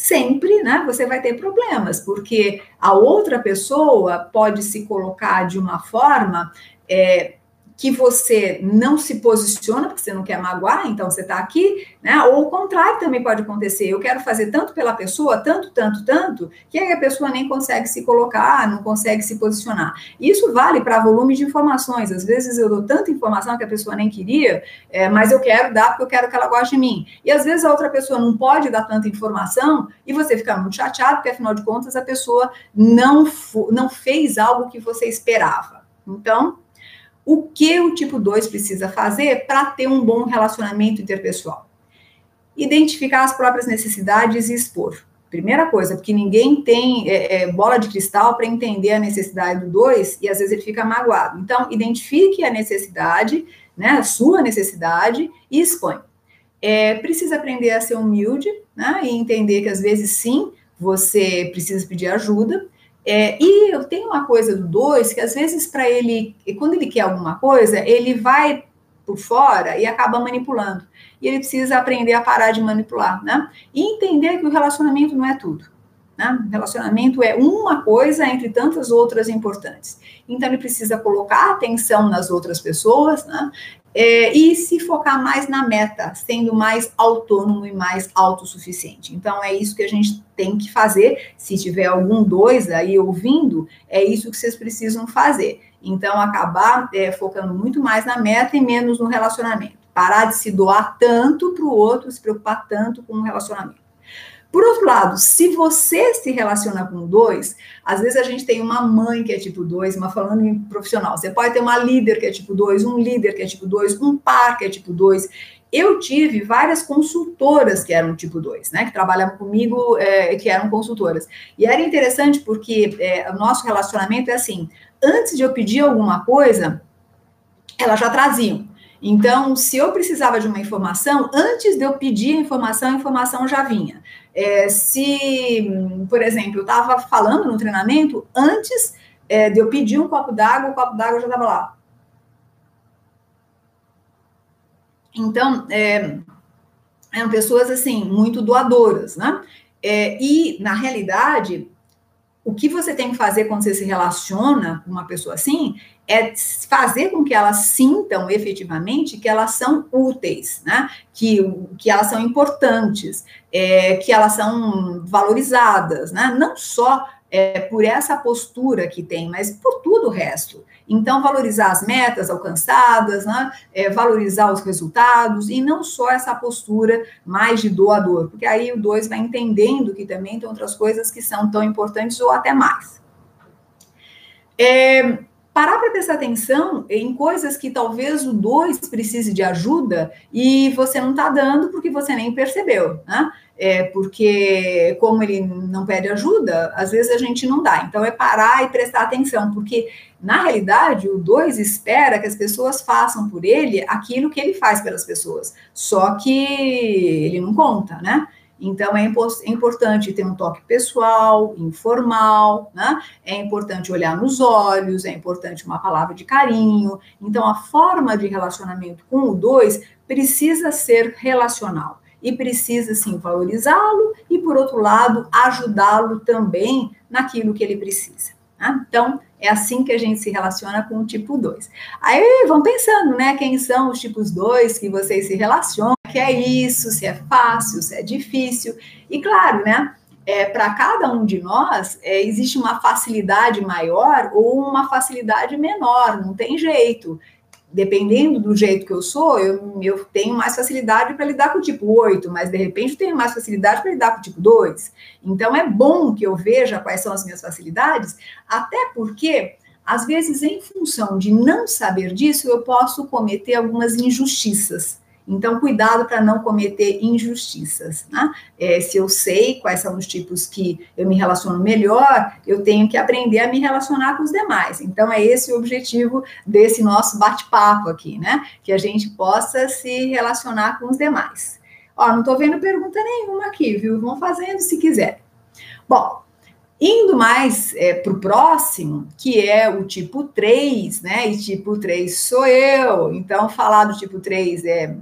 sempre, né, você vai ter problemas, porque a outra pessoa pode se colocar de uma forma é, que você não se posiciona, porque você não quer magoar, então você está aqui, né? Ou o contrário também pode acontecer. Eu quero fazer tanto pela pessoa, tanto, tanto, tanto, que a pessoa nem consegue se colocar, não consegue se posicionar. Isso vale para volume de informações. Às vezes eu dou tanta informação que a pessoa nem queria, é, mas eu quero dar porque eu quero que ela goste de mim. E às vezes a outra pessoa não pode dar tanta informação e você fica muito chateado, porque afinal de contas a pessoa não, não fez algo que você esperava. Então, o que o tipo 2 precisa fazer para ter um bom relacionamento interpessoal? Identificar as próprias necessidades e expor. Primeira coisa, porque ninguém tem é, é, bola de cristal para entender a necessidade do dois e às vezes ele fica magoado. Então, identifique a necessidade, né, a sua necessidade e expõe. É, precisa aprender a ser humilde né, e entender que às vezes sim, você precisa pedir ajuda. É, e eu tenho uma coisa do dois que às vezes para ele, quando ele quer alguma coisa, ele vai por fora e acaba manipulando. E ele precisa aprender a parar de manipular, né? E entender que o relacionamento não é tudo. Né? Relacionamento é uma coisa entre tantas outras importantes. Então ele precisa colocar atenção nas outras pessoas, né? É, e se focar mais na meta, sendo mais autônomo e mais autossuficiente. Então, é isso que a gente tem que fazer. Se tiver algum dois aí ouvindo, é isso que vocês precisam fazer. Então, acabar é, focando muito mais na meta e menos no relacionamento. Parar de se doar tanto para o outro, se preocupar tanto com o relacionamento. Por outro lado, se você se relaciona com dois, às vezes a gente tem uma mãe que é tipo dois, uma falando em profissional, você pode ter uma líder que é tipo dois, um líder que é tipo dois, um par que é tipo dois. Eu tive várias consultoras que eram tipo 2, né? Que trabalhavam comigo, é, que eram consultoras. E era interessante porque é, o nosso relacionamento é assim: antes de eu pedir alguma coisa, elas já traziam. Então, se eu precisava de uma informação, antes de eu pedir a informação, a informação já vinha. É, se, por exemplo, eu estava falando no treinamento, antes é, de eu pedir um copo d'água, o copo d'água já estava lá. Então, é, eram pessoas, assim, muito doadoras, né? É, e, na realidade, o que você tem que fazer quando você se relaciona com uma pessoa assim é fazer com que elas sintam efetivamente que elas são úteis, né? que, que elas são importantes, é, que elas são valorizadas, né? não só é, por essa postura que tem, mas por tudo o resto. Então, valorizar as metas alcançadas, né? é, valorizar os resultados, e não só essa postura mais de doador, porque aí o dois vai entendendo que também tem outras coisas que são tão importantes ou até mais. É, parar para prestar atenção em coisas que talvez o dois precise de ajuda e você não está dando porque você nem percebeu, né? É porque, como ele não pede ajuda, às vezes a gente não dá. Então, é parar e prestar atenção, porque, na realidade, o dois espera que as pessoas façam por ele aquilo que ele faz pelas pessoas, só que ele não conta, né? Então, é, é importante ter um toque pessoal, informal, né? É importante olhar nos olhos, é importante uma palavra de carinho. Então, a forma de relacionamento com o dois precisa ser relacional e precisa, sim, valorizá-lo e, por outro lado, ajudá-lo também naquilo que ele precisa. Né? Então, é assim que a gente se relaciona com o tipo 2. Aí vão pensando, né? Quem são os tipos 2 que vocês se relacionam, que é isso, se é fácil, se é difícil. E claro, né? É, para cada um de nós, é, existe uma facilidade maior ou uma facilidade menor, não tem jeito dependendo do jeito que eu sou, eu, eu tenho mais facilidade para lidar com o tipo 8, mas de repente eu tenho mais facilidade para lidar com o tipo 2. Então é bom que eu veja quais são as minhas facilidades, até porque, às vezes, em função de não saber disso, eu posso cometer algumas injustiças. Então, cuidado para não cometer injustiças. Né? É, se eu sei quais são os tipos que eu me relaciono melhor, eu tenho que aprender a me relacionar com os demais. Então, é esse o objetivo desse nosso bate-papo aqui, né? Que a gente possa se relacionar com os demais. Ó, não estou vendo pergunta nenhuma aqui, viu? Vão fazendo se quiser. Bom, Indo mais é, para o próximo, que é o tipo 3, né? E tipo 3 sou eu. Então, falar do tipo 3 é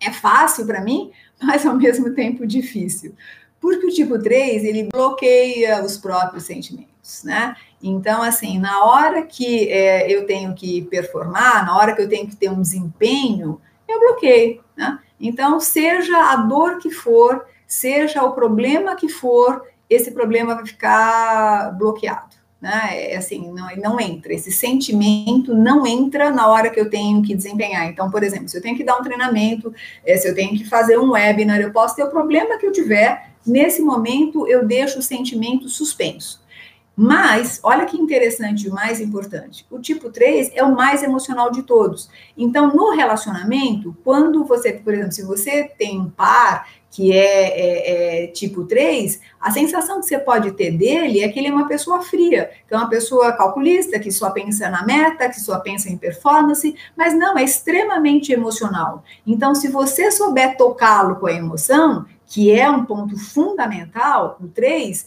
é fácil para mim, mas ao mesmo tempo difícil. Porque o tipo 3, ele bloqueia os próprios sentimentos, né? Então, assim, na hora que é, eu tenho que performar, na hora que eu tenho que ter um desempenho, eu bloqueio, né? Então, seja a dor que for, seja o problema que for, esse problema vai ficar bloqueado né? É assim, não, não entra. Esse sentimento não entra na hora que eu tenho que desempenhar. Então, por exemplo, se eu tenho que dar um treinamento, eh, se eu tenho que fazer um webinar, eu posso ter o problema que eu tiver, nesse momento eu deixo o sentimento suspenso. Mas, olha que interessante e mais importante: o tipo 3 é o mais emocional de todos. Então, no relacionamento, quando você, por exemplo, se você tem um par que é, é, é, tipo 3, a sensação que você pode ter dele é que ele é uma pessoa fria, que é uma pessoa calculista, que só pensa na meta, que só pensa em performance, mas não, é extremamente emocional. Então, se você souber tocá-lo com a emoção, que é um ponto fundamental, o 3,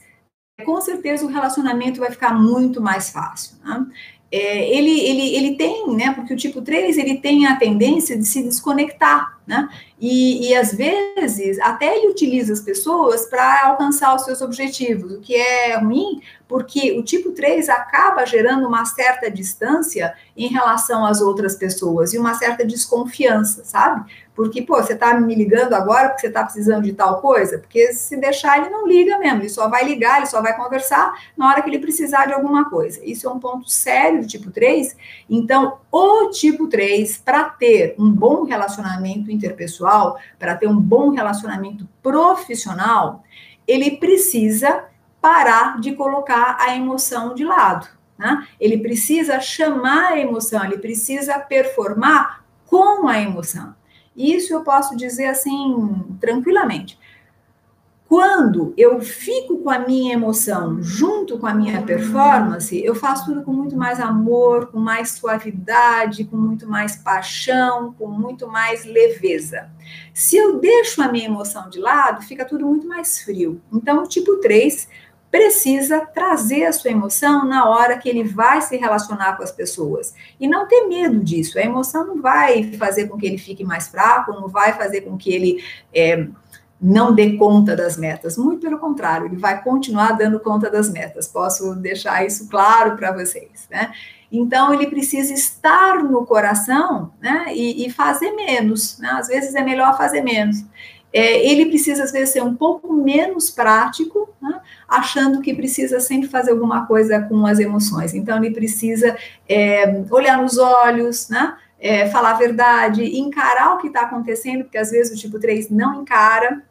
com certeza o relacionamento vai ficar muito mais fácil. Né? É, ele, ele, ele tem, né? Porque o tipo 3 ele tem a tendência de se desconectar, né? E, e às vezes até ele utiliza as pessoas para alcançar os seus objetivos, o que é ruim, porque o tipo 3 acaba gerando uma certa distância em relação às outras pessoas e uma certa desconfiança, sabe? Porque, pô, você tá me ligando agora porque você tá precisando de tal coisa? Porque se deixar, ele não liga mesmo, ele só vai ligar, ele só vai conversar na hora que ele precisar de alguma coisa. Isso é um ponto sério do tipo 3. Então, o tipo 3, para ter um bom relacionamento interpessoal, para ter um bom relacionamento profissional, ele precisa parar de colocar a emoção de lado. Né? Ele precisa chamar a emoção, ele precisa performar com a emoção. Isso eu posso dizer assim, tranquilamente. Quando eu fico com a minha emoção junto com a minha performance, eu faço tudo com muito mais amor, com mais suavidade, com muito mais paixão, com muito mais leveza. Se eu deixo a minha emoção de lado, fica tudo muito mais frio. Então, o tipo 3 precisa trazer a sua emoção na hora que ele vai se relacionar com as pessoas. E não ter medo disso. A emoção não vai fazer com que ele fique mais fraco, não vai fazer com que ele. É, não dê conta das metas. Muito pelo contrário, ele vai continuar dando conta das metas. Posso deixar isso claro para vocês, né? Então, ele precisa estar no coração né, e, e fazer menos. Né? Às vezes é melhor fazer menos. É, ele precisa, às vezes, ser um pouco menos prático, né, achando que precisa sempre fazer alguma coisa com as emoções. Então, ele precisa é, olhar nos olhos, né, é, falar a verdade, encarar o que está acontecendo, porque às vezes o tipo 3 não encara,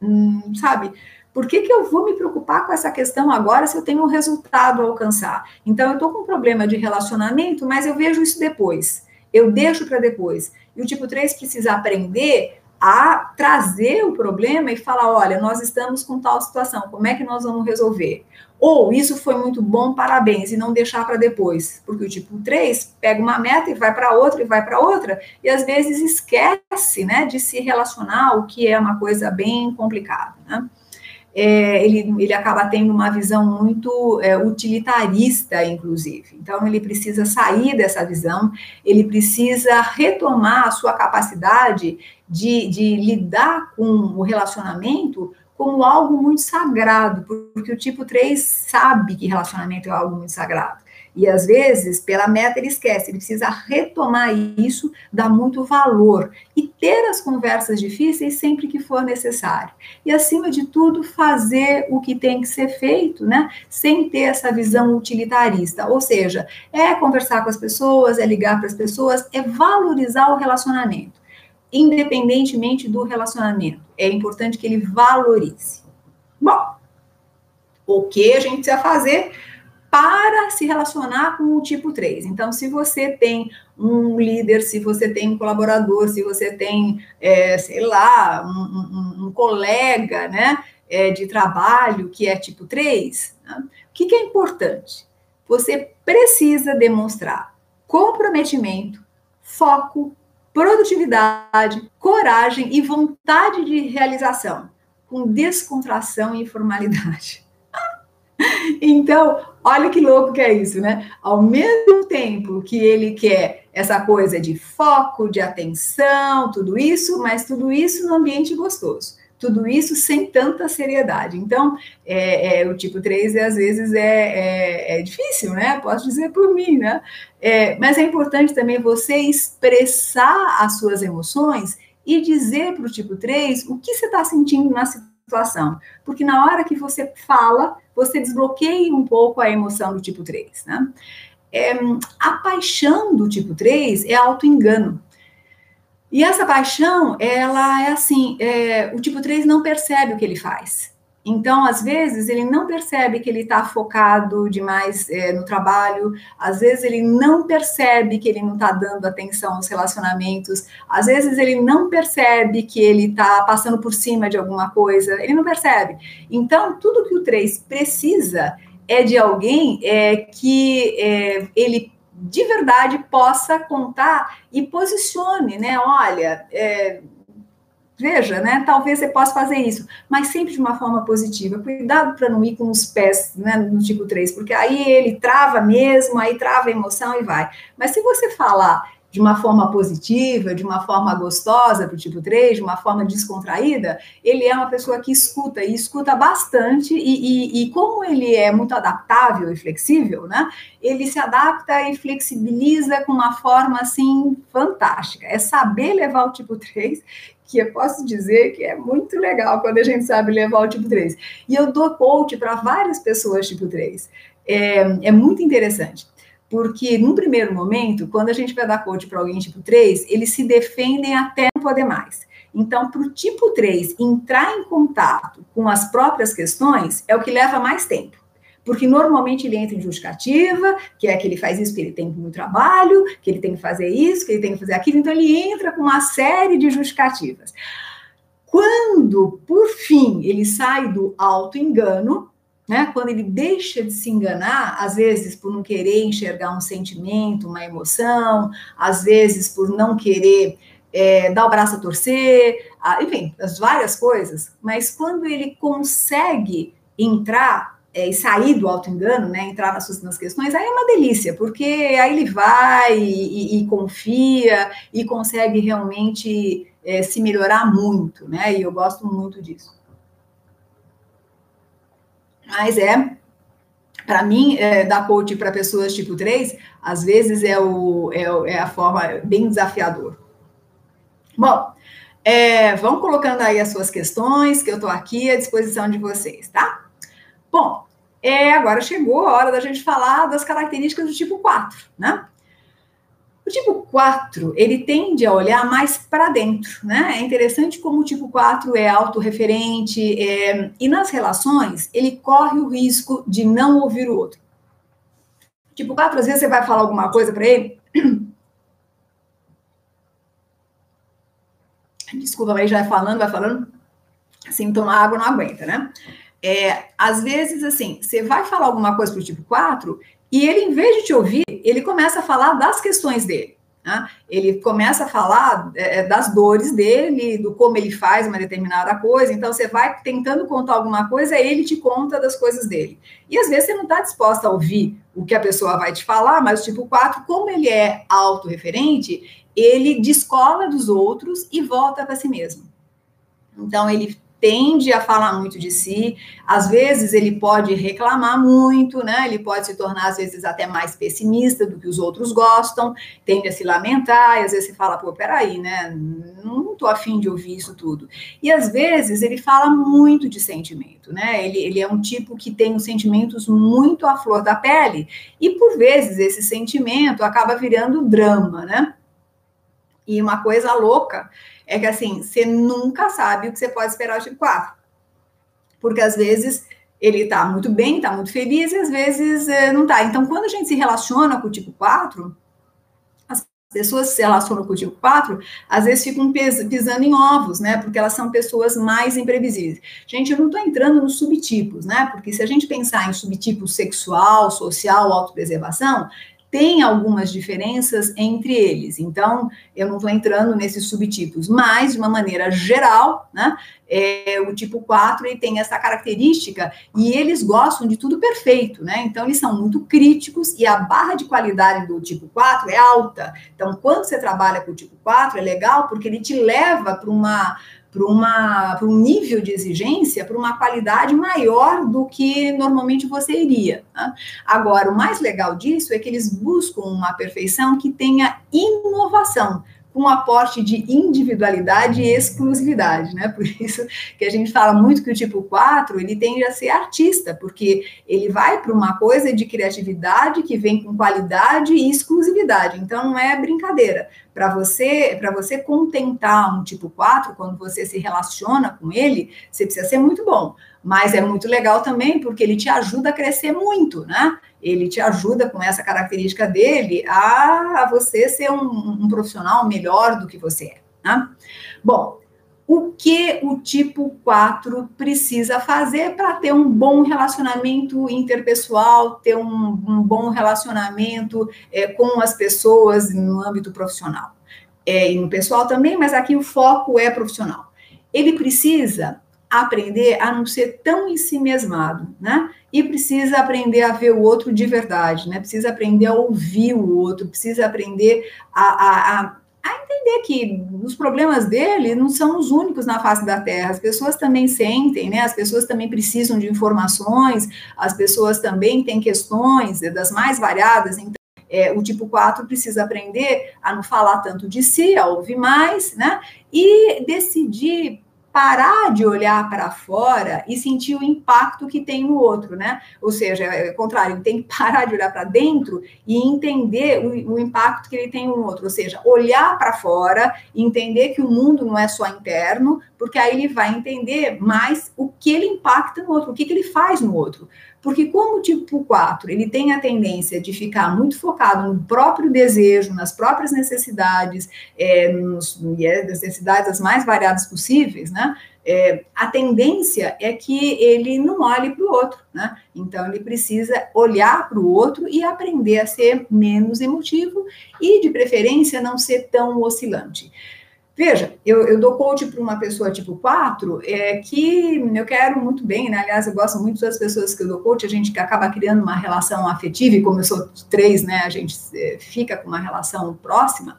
hum, sabe? Por que, que eu vou me preocupar com essa questão agora se eu tenho um resultado a alcançar? Então, eu estou com um problema de relacionamento, mas eu vejo isso depois. Eu deixo para depois. E o tipo 3 precisa aprender a trazer o problema e falar: olha, nós estamos com tal situação, como é que nós vamos resolver? Ou isso foi muito bom, parabéns, e não deixar para depois. Porque o tipo 3 pega uma meta e vai para outra e vai para outra, e às vezes esquece né, de se relacionar, o que é uma coisa bem complicada. Né? É, ele, ele acaba tendo uma visão muito é, utilitarista, inclusive. Então, ele precisa sair dessa visão, ele precisa retomar a sua capacidade de, de lidar com o relacionamento como algo muito sagrado, porque o tipo 3 sabe que relacionamento é algo muito sagrado. E às vezes, pela meta, ele esquece, ele precisa retomar isso, dar muito valor e ter as conversas difíceis sempre que for necessário. E acima de tudo, fazer o que tem que ser feito, né? Sem ter essa visão utilitarista. Ou seja, é conversar com as pessoas, é ligar para as pessoas, é valorizar o relacionamento. Independentemente do relacionamento, é importante que ele valorize. Bom, o que a gente precisa fazer para se relacionar com o tipo 3. Então, se você tem um líder, se você tem um colaborador, se você tem, é, sei lá, um, um, um colega né, é, de trabalho que é tipo 3, né, o que, que é importante? Você precisa demonstrar comprometimento, foco, produtividade, coragem e vontade de realização, com descontração e informalidade. Então, olha que louco que é isso, né? Ao mesmo tempo que ele quer essa coisa de foco, de atenção, tudo isso, mas tudo isso no ambiente gostoso. Tudo isso sem tanta seriedade. Então, é, é, o tipo 3 às vezes é, é, é, difícil, né? Posso dizer por mim, né? É, mas é importante também você expressar as suas emoções e dizer para o tipo 3 o que você está sentindo na situação. Porque na hora que você fala, você desbloqueia um pouco a emoção do tipo 3, né? É, a paixão do tipo 3 é auto-engano. E essa paixão, ela é assim, é, o tipo 3 não percebe o que ele faz. Então, às vezes, ele não percebe que ele está focado demais é, no trabalho, às vezes, ele não percebe que ele não está dando atenção aos relacionamentos, às vezes, ele não percebe que ele está passando por cima de alguma coisa, ele não percebe. Então, tudo que o 3 precisa é de alguém é, que é, ele de verdade possa contar e posicione, né? Olha, é, Veja, né? Talvez você possa fazer isso, mas sempre de uma forma positiva. Cuidado para não ir com os pés né, no tipo 3, porque aí ele trava mesmo, aí trava a emoção e vai. Mas se você falar de uma forma positiva, de uma forma gostosa para o tipo 3, de uma forma descontraída, ele é uma pessoa que escuta e escuta bastante, e, e, e, como ele é muito adaptável e flexível, né? Ele se adapta e flexibiliza com uma forma assim fantástica. É saber levar o tipo 3 que eu posso dizer que é muito legal quando a gente sabe levar o tipo 3. E eu dou coach para várias pessoas tipo 3. É, é muito interessante, porque num primeiro momento, quando a gente vai dar coach para alguém tipo 3, eles se defendem até não poder mais. Então, para o tipo 3 entrar em contato com as próprias questões é o que leva mais tempo porque normalmente ele entra em justificativa, que é que ele faz isso porque ele tem muito trabalho, que ele tem que fazer isso, que ele tem que fazer aquilo, então ele entra com uma série de justificativas. Quando, por fim, ele sai do auto-engano, né, quando ele deixa de se enganar, às vezes por não querer enxergar um sentimento, uma emoção, às vezes por não querer é, dar o braço a torcer, enfim, as várias coisas, mas quando ele consegue entrar é, e sair do auto-engano, né, entrar nas suas nas questões, aí é uma delícia, porque aí ele vai e, e, e confia e consegue realmente é, se melhorar muito, né? E eu gosto muito disso. Mas é, para mim, é, dar coach para pessoas tipo 3, às vezes é, o, é, é a forma bem desafiador. Bom, é, vão colocando aí as suas questões, que eu estou aqui à disposição de vocês, tá? Bom, é, agora chegou a hora da gente falar das características do tipo 4, né? O tipo 4, ele tende a olhar mais para dentro, né? É interessante como o tipo 4 é autorreferente é, e nas relações ele corre o risco de não ouvir o outro. Tipo 4, às vezes você vai falar alguma coisa para ele. Desculpa, mas já vai falando, vai falando. Assim, tomar água não aguenta, né? É, às vezes, assim, você vai falar alguma coisa para o tipo 4 e ele, em vez de te ouvir, ele começa a falar das questões dele. Né? Ele começa a falar é, é, das dores dele, do como ele faz uma determinada coisa. Então, você vai tentando contar alguma coisa, ele te conta das coisas dele. E às vezes você não está disposta a ouvir o que a pessoa vai te falar, mas o tipo 4, como ele é autorreferente, ele descola dos outros e volta para si mesmo. Então, ele tende a falar muito de si, às vezes ele pode reclamar muito, né? Ele pode se tornar, às vezes, até mais pessimista do que os outros gostam, tende a se lamentar, e às vezes você fala, pô, peraí, né? Não tô afim de ouvir isso tudo. E às vezes ele fala muito de sentimento, né? Ele, ele é um tipo que tem os sentimentos muito à flor da pele, e por vezes esse sentimento acaba virando drama, né? E uma coisa louca é que assim, você nunca sabe o que você pode esperar do tipo 4. Porque às vezes ele tá muito bem, tá muito feliz, e às vezes é, não tá. Então, quando a gente se relaciona com o tipo 4, as pessoas se relacionam com o tipo 4, às vezes ficam pisando em ovos, né? Porque elas são pessoas mais imprevisíveis. Gente, eu não tô entrando nos subtipos, né? Porque se a gente pensar em subtipo sexual, social, autopreservação, tem algumas diferenças entre eles. Então, eu não estou entrando nesses subtipos, mas, de uma maneira geral, né, é, o tipo 4 ele tem essa característica e eles gostam de tudo perfeito, né? Então, eles são muito críticos e a barra de qualidade do tipo 4 é alta. Então, quando você trabalha com o tipo 4, é legal porque ele te leva para uma para um nível de exigência, para uma qualidade maior do que normalmente você iria. Né? Agora, o mais legal disso é que eles buscam uma perfeição que tenha inovação com um aporte de individualidade e exclusividade, né? Por isso que a gente fala muito que o tipo 4, ele tende a ser artista, porque ele vai para uma coisa de criatividade que vem com qualidade e exclusividade. Então não é brincadeira. Para você, para você contentar um tipo 4, quando você se relaciona com ele, você precisa ser muito bom. Mas é muito legal também porque ele te ajuda a crescer muito, né? ele te ajuda com essa característica dele a, a você ser um, um, profissional melhor do que você é. Né? Bom, o que o tipo 4 precisa fazer para ter um bom relacionamento interpessoal, ter um, um bom relacionamento é, com as pessoas no âmbito profissional? É, e no pessoal também, mas aqui o foco é profissional. Ele precisa aprender a não ser tão em si mesmado, né? E precisa aprender a ver o outro de verdade, né? Precisa aprender a ouvir o outro, precisa aprender a, a, a, a entender que os problemas dele não são os únicos na face da Terra. As pessoas também sentem, né? As pessoas também precisam de informações, as pessoas também têm questões das mais variadas. Então, é, o tipo 4 precisa aprender a não falar tanto de si, a ouvir mais, né? E decidir parar de olhar para fora e sentir o impacto que tem no outro, né? Ou seja, é o contrário, tem que parar de olhar para dentro e entender o, o, impacto que ele tem no outro, ou seja, olhar para fora, entender que o mundo não é só interno, porque aí ele vai entender mais o que ele impacta no outro, o que, que ele faz no outro. Porque como o tipo 4, ele tem a tendência de ficar muito focado no próprio desejo, nas próprias necessidades, é, nos, é, necessidades as mais variadas possíveis, né? É, a tendência é que ele não olhe para o outro, né? Então ele precisa olhar para o outro e aprender a ser menos emotivo e, de preferência, não ser tão oscilante. Veja, eu, eu dou coach para uma pessoa tipo 4, é, que eu quero muito bem, né? Aliás, eu gosto muito das pessoas que eu dou coach, a gente acaba criando uma relação afetiva, e como eu sou três, né, a gente é, fica com uma relação próxima.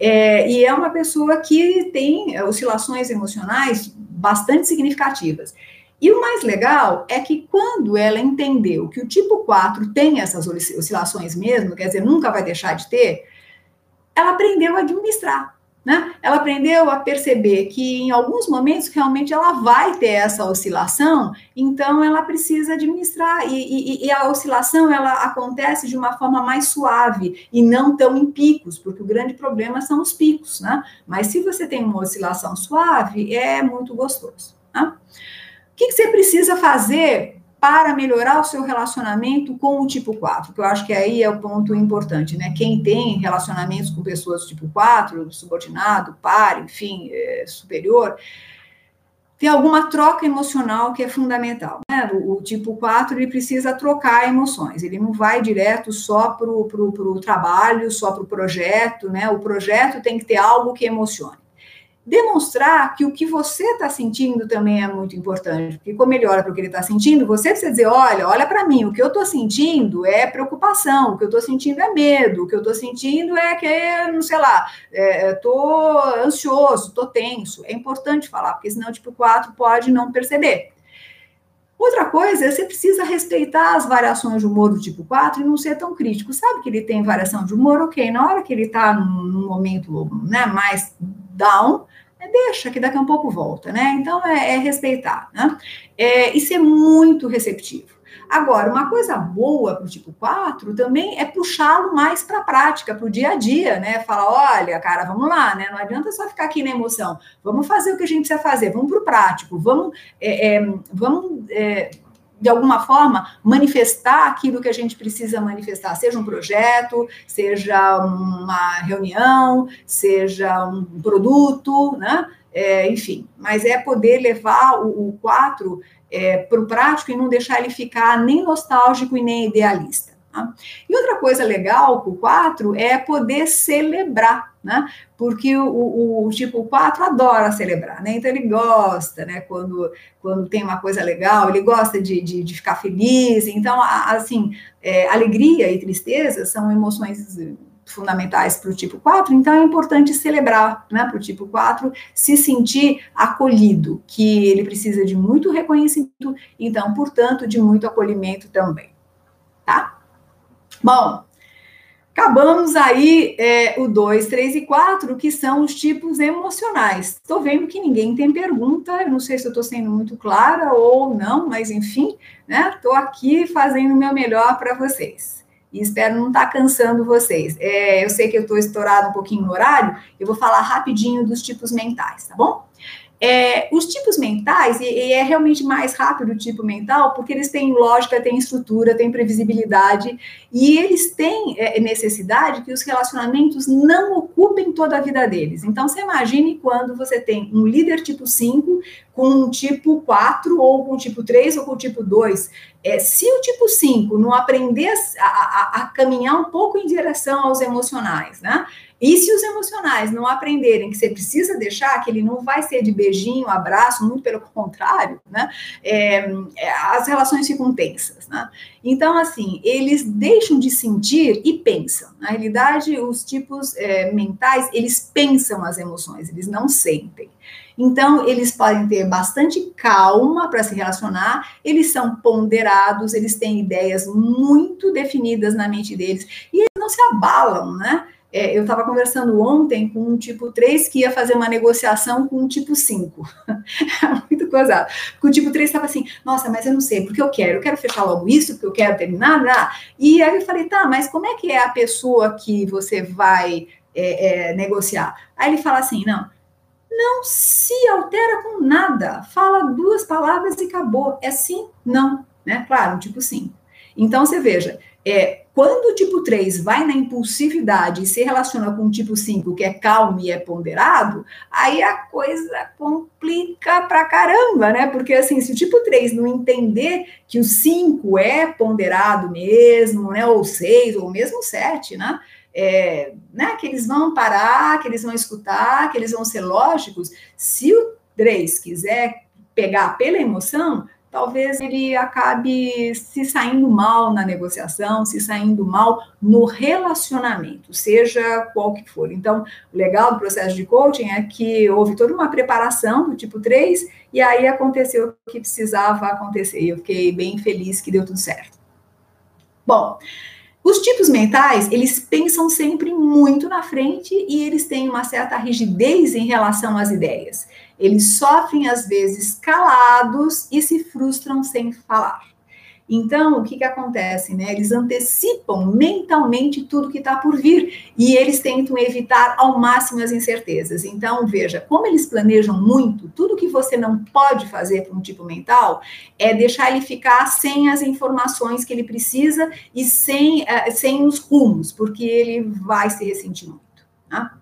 É, e é uma pessoa que tem oscilações emocionais bastante significativas. E o mais legal é que quando ela entendeu que o tipo 4 tem essas oscilações mesmo, quer dizer, nunca vai deixar de ter, ela aprendeu a administrar. Né? Ela aprendeu a perceber que em alguns momentos realmente ela vai ter essa oscilação, então ela precisa administrar e, e, e, a oscilação ela acontece de uma forma mais suave e não tão em picos, porque o grande problema são os picos, né? Mas se você tem uma oscilação suave, é muito gostoso. Né? O que, que você precisa fazer para melhorar o seu relacionamento com o tipo 4, que eu acho que aí é o ponto importante, né? Quem tem relacionamentos com pessoas do tipo 4, subordinado, par, enfim, é, superior, tem alguma troca emocional que é fundamental. Né? O, o, tipo 4 ele precisa trocar emoções, ele não vai direto só para o trabalho, só para o projeto, né? O projeto tem que ter algo que emocione demonstrar que o que você está sentindo também é muito importante, porque como ele olha para o que ele está sentindo, você precisa dizer, olha, olha para mim, o que eu estou sentindo é preocupação, o que eu estou sentindo é medo, o que eu estou sentindo é que, não sei lá, estou é, ansioso, estou tenso. É importante falar, porque senão tipo 4 pode não perceber. Outra coisa, você precisa respeitar as variações de humor do tipo 4 e não ser tão crítico. Sabe que ele tem variação de humor? Ok, na hora que ele está num, num momento né, mais down, é, deixa que daqui a um pouco volta, né? Então é, é respeitar, né? É, e ser muito receptivo. Agora, uma coisa boa para o tipo 4 também é puxá-lo mais para a prática, para o dia a dia, né? Falar, olha, cara, vamos lá, né? Não adianta só ficar aqui na emoção. Vamos fazer o que a gente precisa fazer, vamos para o prático, vamos, é, é, vamos é, de alguma forma, manifestar aquilo que a gente precisa manifestar, seja um projeto, seja uma reunião, seja um produto, né? É, enfim, mas é poder levar o, o 4 é, para o prático e não deixar ele ficar nem nostálgico e nem idealista. Tá? E outra coisa legal com o 4 é poder celebrar, né? Porque o, o, o, tipo 4 adora celebrar, né? Então ele gosta, né? Quando, quando tem uma coisa legal, ele gosta de, de, de ficar feliz. Então, assim, é, alegria e tristeza são emoções fundamentais para o tipo 4, então é importante celebrar né, para o tipo 4, se sentir acolhido, que ele precisa de muito reconhecimento, então, portanto, de muito acolhimento também. Tá? Bom, acabamos aí é, o 2, 3 e 4, que são os tipos emocionais. Estou vendo que ninguém tem pergunta, eu não sei se eu estou sendo muito clara ou não, mas enfim, né? Estou aqui fazendo o meu melhor para vocês e espero não estar tá cansando vocês. É, eu sei que eu estou estourado um pouquinho no horário, eu vou falar rapidinho dos tipos mentais, tá bom? É, os tipos mentais, e, e, é realmente mais rápido o tipo mental, porque eles têm lógica, têm estrutura, têm previsibilidade, e eles têm é, necessidade que os relacionamentos não ocupem toda a vida deles. Então, você imagine quando você tem um líder tipo 5 com um tipo 4, ou com tipo 3, ou com tipo 2. É, se o tipo 5 não aprender a, a, a caminhar um pouco em direção aos emocionais, né? E se os emocionais não aprenderem que você precisa deixar, que ele não vai ser de beijinho, abraço, muito pelo contrário, né? É, é, as relações ficam tensas, né? Então, assim, eles deixam de sentir e pensam. Na realidade, os tipos é, mentais, eles pensam as emoções, eles não sentem. Então, eles podem ter bastante calma para se relacionar, eles são ponderados, eles têm ideias muito definidas na mente deles e eles não se abalam, né? É, eu estava conversando ontem com um tipo 3 que ia fazer uma negociação com um tipo 5. Muito coisado. Porque o tipo 3 estava assim, nossa, mas eu não sei, porque eu quero, eu quero fechar logo isso, porque eu quero terminar, né? E aí eu falei, tá, mas como é que é a pessoa que você vai é, é, negociar? Aí ele fala assim, não, não se altera com nada, fala duas palavras e acabou. É sim, não, né? Claro, um tipo 5. Então, você veja, é, quando o tipo 3 vai na impulsividade e se relaciona com o tipo 5, que é calmo e é ponderado, aí a coisa complica pra caramba, né? Porque assim, se o tipo 3 não entender que o 5 é ponderado mesmo, né? Ou 6, ou mesmo 7, né? é, né, que eles vão parar, que eles vão escutar, que eles vão ser lógicos. Se o 3 quiser pegar pela emoção, talvez ele acabe se saindo mal na negociação, se saindo mal no relacionamento, seja qual que for. Então, o legal do processo de coaching é que houve toda uma preparação do tipo 3 e aí aconteceu o que precisava acontecer. E eu fiquei bem feliz que deu tudo certo. Bom, os tipos mentais, eles pensam sempre muito na frente e eles têm uma certa rigidez em relação às ideias. Eles sofrem, às vezes, calados e se frustram sem falar. Então, o que, que acontece? Né? Eles antecipam mentalmente tudo que está por vir e eles tentam evitar ao máximo as incertezas. Então, veja, como eles planejam muito, tudo que você não pode fazer para um tipo mental é deixar ele ficar sem as informações que ele precisa e sem, uh, sem os rumos, porque ele vai se ressentir muito. Tá?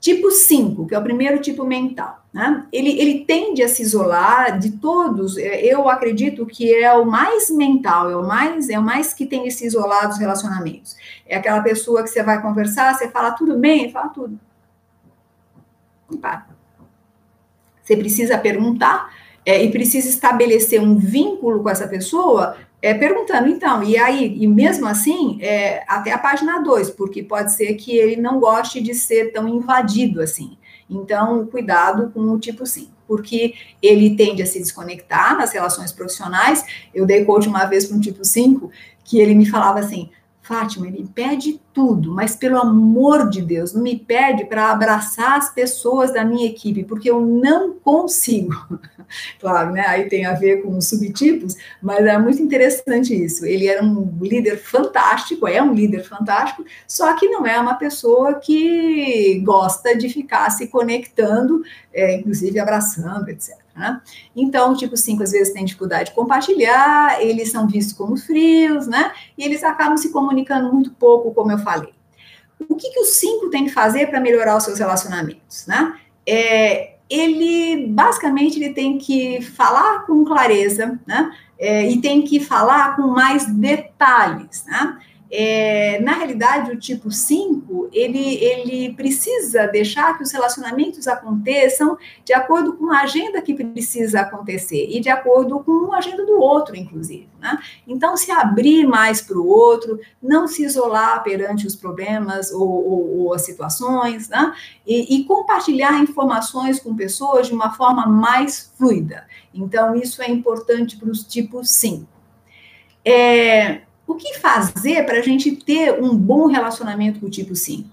Tipo 5, que é o primeiro tipo mental, né? Ele, ele tende a se isolar de todos. É, eu acredito que é o mais mental, é o mais, é o mais que tem se isolado dos relacionamentos. É aquela pessoa que você vai conversar, você fala tudo bem, fala tudo. Opa. Você precisa perguntar é, e precisa estabelecer um vínculo com essa pessoa é, perguntando, então, e aí, e mesmo assim, é, até a página 2, porque pode ser que ele não goste de ser tão invadido assim. Então, cuidado com o tipo 5, porque ele tende a se desconectar nas relações profissionais. Eu dei coach uma vez para um tipo 5, que ele me falava assim: Fátima, ele pede tudo, mas pelo amor de Deus, não me pede para abraçar as pessoas da minha equipe, porque eu não consigo. claro, né? Aí tem a ver com os subtipos, mas é muito interessante isso. Ele era um líder fantástico, é um líder fantástico, só que não é uma pessoa que gosta de ficar se conectando, é, inclusive abraçando, etc. Né? Então, o tipo 5 às vezes tem dificuldade de compartilhar, eles são vistos como frios, né? E eles acabam se comunicando muito pouco, como eu falei. O que, que o 5 tem que fazer para melhorar os seus relacionamentos, né? É, ele basicamente ele tem que falar com clareza, né? É, e tem que falar com mais detalhes, né? É, na realidade, o tipo 5, ele, ele precisa deixar que os relacionamentos aconteçam de acordo com a agenda que precisa acontecer e de acordo com a agenda do outro, inclusive. Né? Então, se abrir mais para o outro, não se isolar perante os problemas ou, ou, ou as situações, né? e, e compartilhar informações com pessoas de uma forma mais fluida. Então, isso é importante para os tipos 5. É, o que fazer para a gente ter um bom relacionamento com o tipo 5?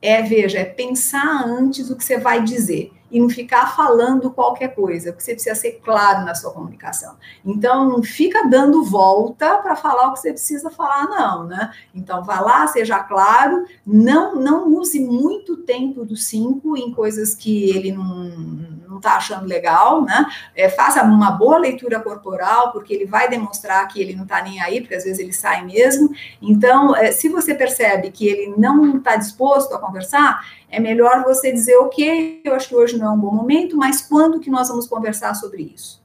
É, veja, é pensar antes o que você vai dizer e não ficar falando qualquer coisa, porque você precisa ser claro na sua comunicação. Então, não fica dando volta para falar o que você precisa falar, não, né? Então, vá lá, seja claro, não, não use muito tempo do 5 em coisas que ele não não está achando legal, né? É, faça uma boa leitura corporal, porque ele vai demonstrar que ele não está nem aí, porque às vezes ele sai mesmo. Então, é, se você percebe que ele não está disposto a conversar, é melhor você dizer, ok, eu acho que hoje não é um bom momento, mas quando que nós vamos conversar sobre isso?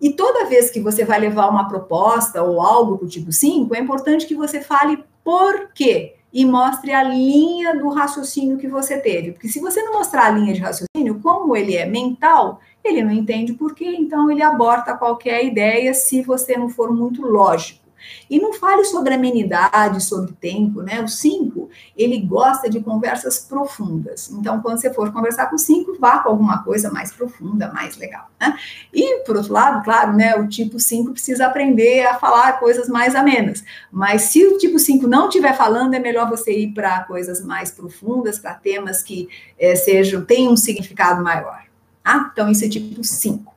E toda vez que você vai levar uma proposta ou algo para o tipo 5, é importante que você fale por quê e mostre a linha do raciocínio que você teve. Porque se você não mostrar a linha de raciocínio, como ele é mental, ele não entende por quê, então ele aborta qualquer ideia se você não for muito lógico. E não fale sobre amenidade, sobre tempo, né? O 5, ele gosta de conversas profundas. Então, quando você for conversar com o 5, vá com alguma coisa mais profunda, mais legal, né? E, por outro lado, claro, né? O tipo 5 precisa aprender a falar coisas mais amenas. Mas se o tipo 5 não estiver falando, é melhor você ir para coisas mais profundas, para temas que é, sejam, tenham um significado maior. Tá? Então, isso é tipo 5.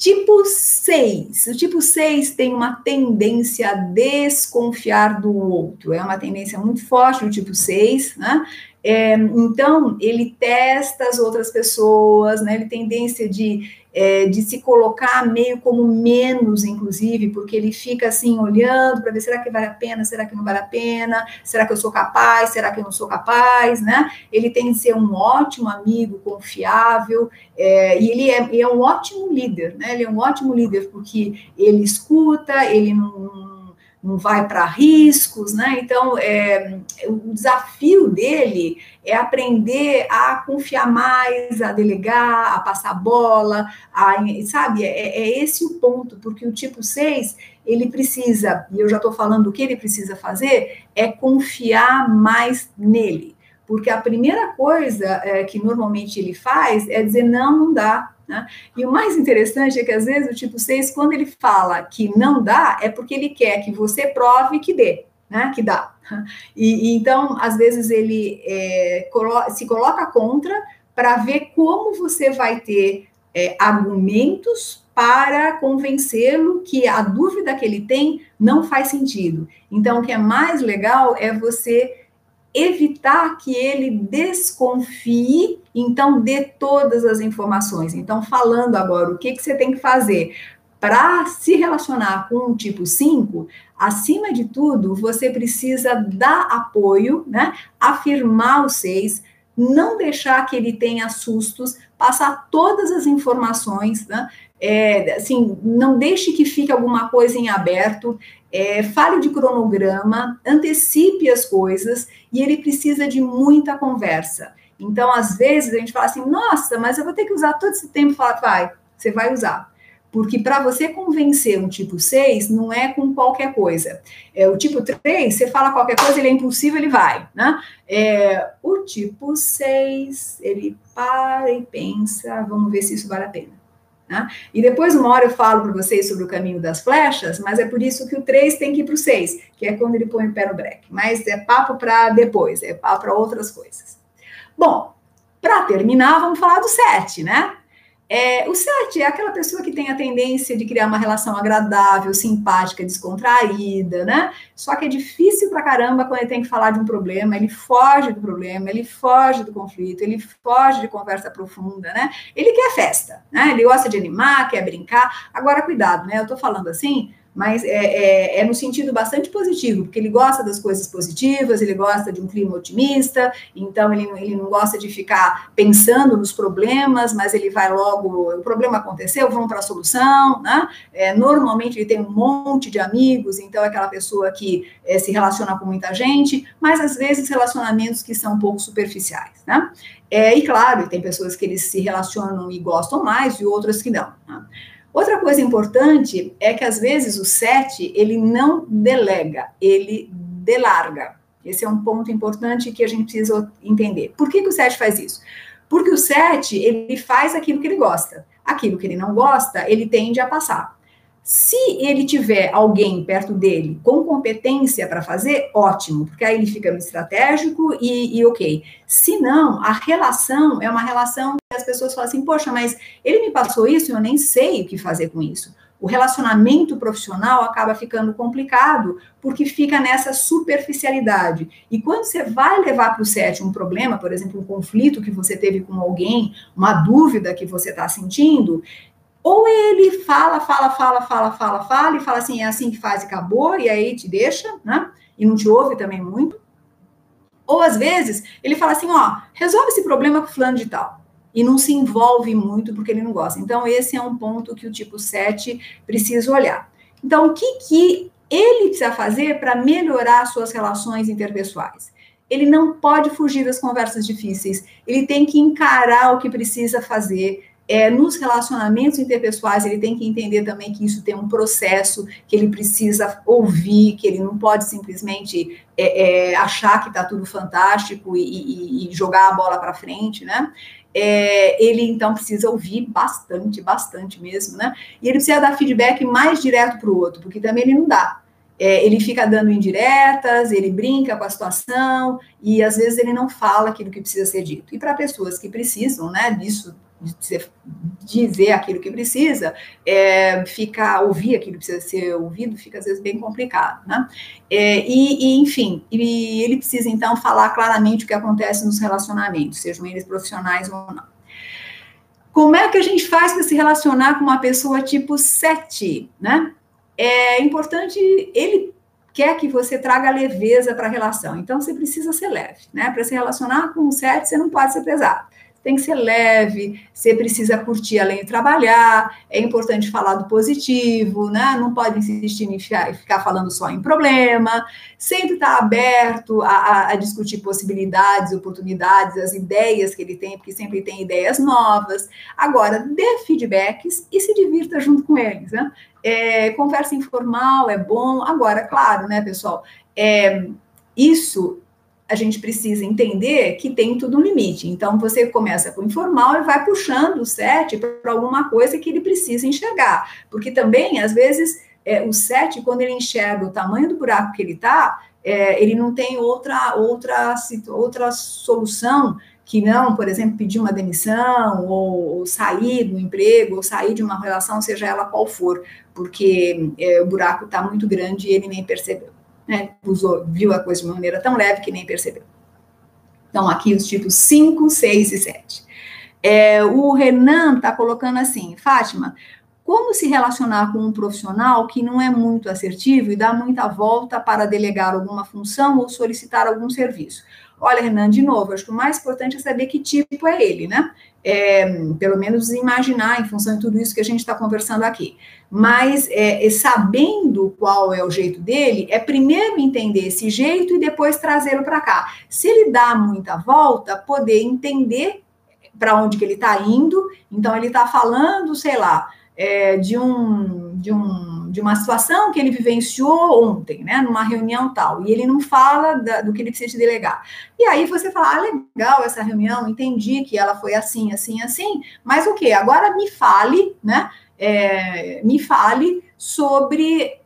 Tipo 6. O tipo 6 tem uma tendência a desconfiar do outro. É uma tendência muito forte do tipo 6, né? É, então, ele testa as outras pessoas, né? Ele tem tendência de é, de se colocar meio como menos, inclusive, porque ele fica assim olhando para ver será que vale a pena, será que não vale a pena, será que eu sou capaz, será que eu não sou capaz, né? Ele tem que ser um ótimo amigo, confiável, é, e ele é, ele é um ótimo líder, né? Ele é um ótimo líder porque ele escuta, ele não não vai para riscos, né? Então, é, o desafio dele é aprender a confiar mais, a delegar, a passar bola, a, sabe? É, é esse o ponto, porque o tipo 6, ele precisa, e eu já estou falando o que ele precisa fazer, é confiar mais nele. Porque a primeira coisa é, que normalmente ele faz é dizer, não, não dá, né? E o mais interessante é que, às vezes, o tipo 6, quando ele fala que não dá, é porque ele quer que você prove que dê, né? que dá. E, e então, às vezes, ele é, colo se coloca contra para ver como você vai ter é, argumentos para convencê-lo que a dúvida que ele tem não faz sentido. Então, o que é mais legal é você evitar que ele desconfie, então dê todas as informações. Então, falando agora o que, que você tem que fazer para se relacionar com o tipo 5, acima de tudo, você precisa dar apoio, né? Afirmar os seis, não deixar que ele tenha sustos, passar todas as informações, né? É, assim, não deixe que fique alguma coisa em aberto, é, fale de cronograma, antecipe as coisas e ele precisa de muita conversa. Então, às vezes, a gente fala assim, nossa, mas eu vou ter que usar todo esse tempo. Fala, vai, você vai usar. Porque para você convencer um tipo 6, não é com qualquer coisa. É, o tipo 3, você fala qualquer coisa, ele é impossível, ele vai. Né? É, o tipo 6, ele para e pensa, vamos ver se isso vale a pena. Né? E depois, uma hora, eu falo para vocês sobre o caminho das flechas, mas é por isso que o 3 tem que ir para o 6, que é quando ele põe o pé no breque. Mas é papo para depois, é papo para outras coisas. Bom, para terminar, vamos falar do 7, né? É, o 7 é aquela pessoa que tem a tendência de criar uma relação agradável, simpática, descontraída, né? Só que é difícil pra caramba quando ele tem que falar de um problema, ele foge do problema, ele foge do conflito, ele foge de conversa profunda, né? Ele quer festa, né? Ele gosta de animar, quer brincar. Agora, cuidado, né? Eu tô falando assim, mas é, é, é, no sentido bastante positivo, porque ele gosta das coisas positivas, ele gosta de um clima otimista, então ele, ele não gosta de ficar pensando nos problemas, mas ele vai logo, o problema aconteceu, vamos para a solução, né? É, normalmente ele tem um monte de amigos, então é aquela pessoa que é, se relaciona com muita gente, mas às vezes relacionamentos que são um pouco superficiais, né? É, e claro, tem pessoas que eles se relacionam e gostam mais e outras que não. Né? Outra coisa importante é que às vezes o sete ele não delega, ele delarga. Esse é um ponto importante que a gente precisa entender. Por que, que o sete faz isso? Porque o sete ele faz aquilo que ele gosta. Aquilo que ele não gosta, ele tende a passar. Se ele tiver alguém perto dele com competência para fazer, ótimo, porque aí ele fica estratégico e, e, ok. Se não, a relação é uma relação que as pessoas falam assim: poxa, mas ele me passou isso e eu nem sei o que fazer com isso. O relacionamento profissional acaba ficando complicado porque fica nessa superficialidade. E quando você vai levar para o set um problema, por exemplo, um conflito que você teve com alguém, uma dúvida que você está sentindo, ou ele fala, fala, fala, fala, fala, fala, e fala assim, é assim que faz e acabou, e aí te deixa, né? E não te ouve também muito. Ou às vezes ele fala assim, ó, resolve esse problema com fulano de tal. E não se envolve muito porque ele não gosta. Então, esse é um ponto que o tipo 7 precisa olhar. Então, o que, que ele precisa fazer para melhorar suas relações interpessoais? Ele não pode fugir das conversas difíceis, ele tem que encarar o que precisa fazer, é, nos relacionamentos interpessoais, ele tem que entender também que isso tem um processo, que ele precisa ouvir, que ele não pode simplesmente é, é, achar que está tudo fantástico e, e, e, jogar a bola para frente, né? É, ele então precisa ouvir bastante, bastante mesmo, né? E ele precisa dar feedback mais direto para o outro, porque também ele não dá. É, ele fica dando indiretas, ele brinca com a situação e às vezes ele não fala aquilo que precisa ser dito. E para pessoas que precisam, né, disso dizer aquilo que precisa, é, ouvir aquilo que precisa ser ouvido, fica às vezes bem complicado, né? É, e, e, enfim, e ele precisa então falar claramente o que acontece nos relacionamentos, sejam eles profissionais ou não. Como é que a gente faz para se relacionar com uma pessoa tipo 7, né? É importante, ele quer que você traga leveza para a relação, então você precisa ser leve, né? Para se relacionar com o 7, você não pode ser pesado tem que ser leve, você precisa curtir além de trabalhar, é importante falar do positivo, né? Não pode insistir em ficar, falando só em problema, sempre estar tá aberto a, a, discutir possibilidades, oportunidades, as ideias que ele tem, porque sempre tem ideias novas. Agora, dê feedbacks e se divirta junto com eles, né? É, conversa informal é bom. Agora, claro, né, pessoal? É, isso a gente precisa entender que tem tudo um limite. Então, você começa com o informal e vai puxando o set para alguma coisa que ele precisa enxergar. Porque também, às vezes, é, o set, quando ele enxerga o tamanho do buraco que ele está, é, ele não tem outra, outra, outra solução que não, por exemplo, pedir uma demissão, ou, ou, sair do emprego, ou sair de uma relação, seja ela qual for, porque é, o buraco está muito grande e ele nem percebeu né, usou, viu a coisa de uma maneira tão leve que nem percebeu. Então, aqui os tipos 5, 6 e 7. É, o Renan está colocando assim, Fátima, como se relacionar com um profissional que não é muito assertivo e dá muita volta para delegar alguma função ou solicitar algum serviço? Olha, Renan, de novo, acho que o mais importante é saber que tipo é ele, né? É, pelo menos imaginar em função de tudo isso que a gente está conversando aqui. Mas é, sabendo qual é o jeito dele, é primeiro entender esse jeito e depois trazê-lo para cá. Se ele dá muita volta, poder entender para onde que ele está indo. Então ele está falando, sei lá, é, de um de um de uma situação que ele vivenciou ontem, né, numa reunião tal, e ele não fala da, do que ele precisa delegar. E aí você fala, ah, legal essa reunião, entendi que ela foi assim, assim, assim, mas o que? Agora me fale, né, é, me fale sobre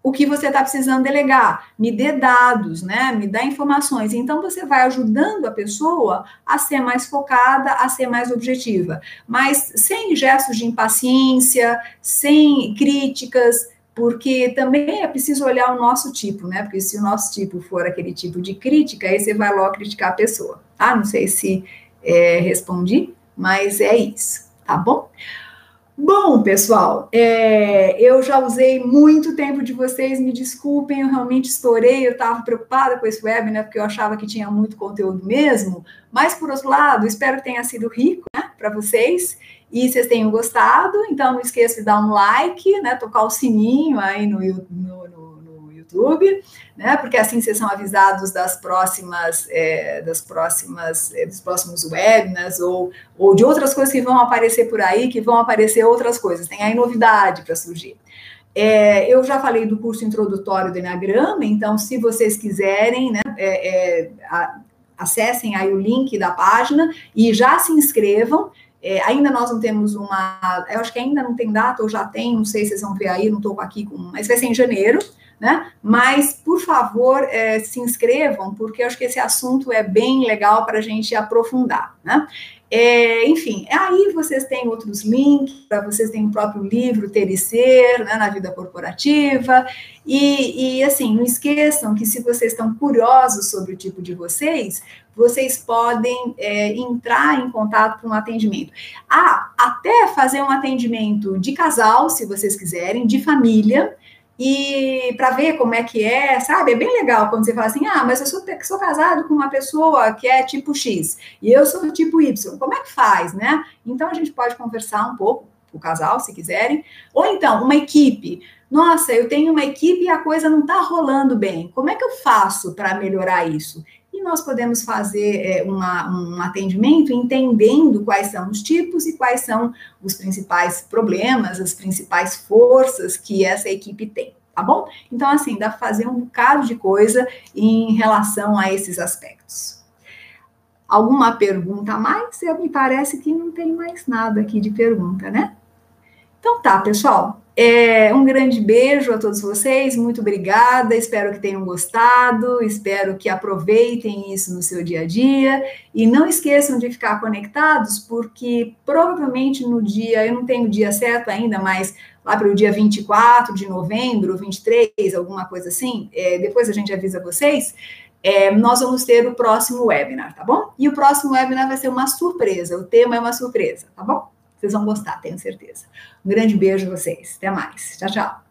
o que você está precisando delegar, me dê dados, né? Me dá informações. Então você vai ajudando a pessoa a ser mais focada, a ser mais objetiva, mas sem gestos de impaciência, sem críticas, porque também é preciso olhar o nosso tipo, né? Porque se o nosso tipo for aquele tipo de crítica, aí você vai logo criticar a pessoa. Ah, não sei se é, respondi, mas é isso, tá bom? Bom, pessoal, é, eu já usei muito tempo de vocês, me desculpem, eu realmente estourei, eu estava preocupada com esse web, né, porque eu achava que tinha muito conteúdo mesmo, mas, por outro lado, espero que tenha sido rico, né, para vocês, e vocês tenham gostado, então não esqueça de dar um like, né, tocar o sininho aí no YouTube, né? Porque assim vocês são avisados das próximas, é, das próximas, é, dos próximos webinars ou, ou de outras coisas que vão aparecer por aí, que vão aparecer outras coisas. Tem aí novidade para surgir. É, eu já falei do curso introdutório do Enneagrama, então, se vocês quiserem, né, é, é, a, acessem aí o link da página e já se inscrevam. É, ainda nós não temos uma. Eu acho que ainda não tem data, ou já tem, não sei se vocês vão ver aí, não estou aqui com. Mas vai ser em janeiro né? Mas, por favor, é, se inscrevam, porque eu acho que esse assunto é bem legal para a gente aprofundar, né? É, enfim, aí vocês têm outros links, vocês têm o próprio livro Ter e Ser, né, na vida corporativa, e, e, assim, não esqueçam que se vocês estão curiosos sobre o tipo de vocês, vocês podem é, entrar em contato com um atendimento. Ah, até fazer um atendimento de casal, se vocês quiserem, de família, e para ver como é que é, sabe? É bem legal quando você fala assim: ah, mas eu sou, sou casado com uma pessoa que é tipo X e eu sou tipo Y. Como é que faz, né? Então a gente pode conversar um pouco, o casal, se quiserem, ou então uma equipe. Nossa, eu tenho uma equipe e a coisa não está rolando bem. Como é que eu faço para melhorar isso? E nós podemos fazer é, uma, um atendimento entendendo quais são os tipos e quais são os principais problemas, as principais forças que essa equipe tem, tá bom? Então, assim, dá para fazer um bocado de coisa em relação a esses aspectos. Alguma pergunta a mais? Eu, me parece que não tem mais nada aqui de pergunta, né? Então tá, pessoal. É, um grande beijo a todos vocês, muito obrigada. Espero que tenham gostado, espero que aproveitem isso no seu dia a dia e não esqueçam de ficar conectados, porque provavelmente no dia, eu não tenho o dia certo ainda, mas lá para o dia 24 de novembro, 23, alguma coisa assim, é, depois a gente avisa vocês. É, nós vamos ter o próximo webinar, tá bom? E o próximo webinar vai ser uma surpresa, o tema é uma surpresa, tá bom? Vocês vão gostar, tenho certeza. Um grande beijo a vocês. Até mais. Tchau, tchau.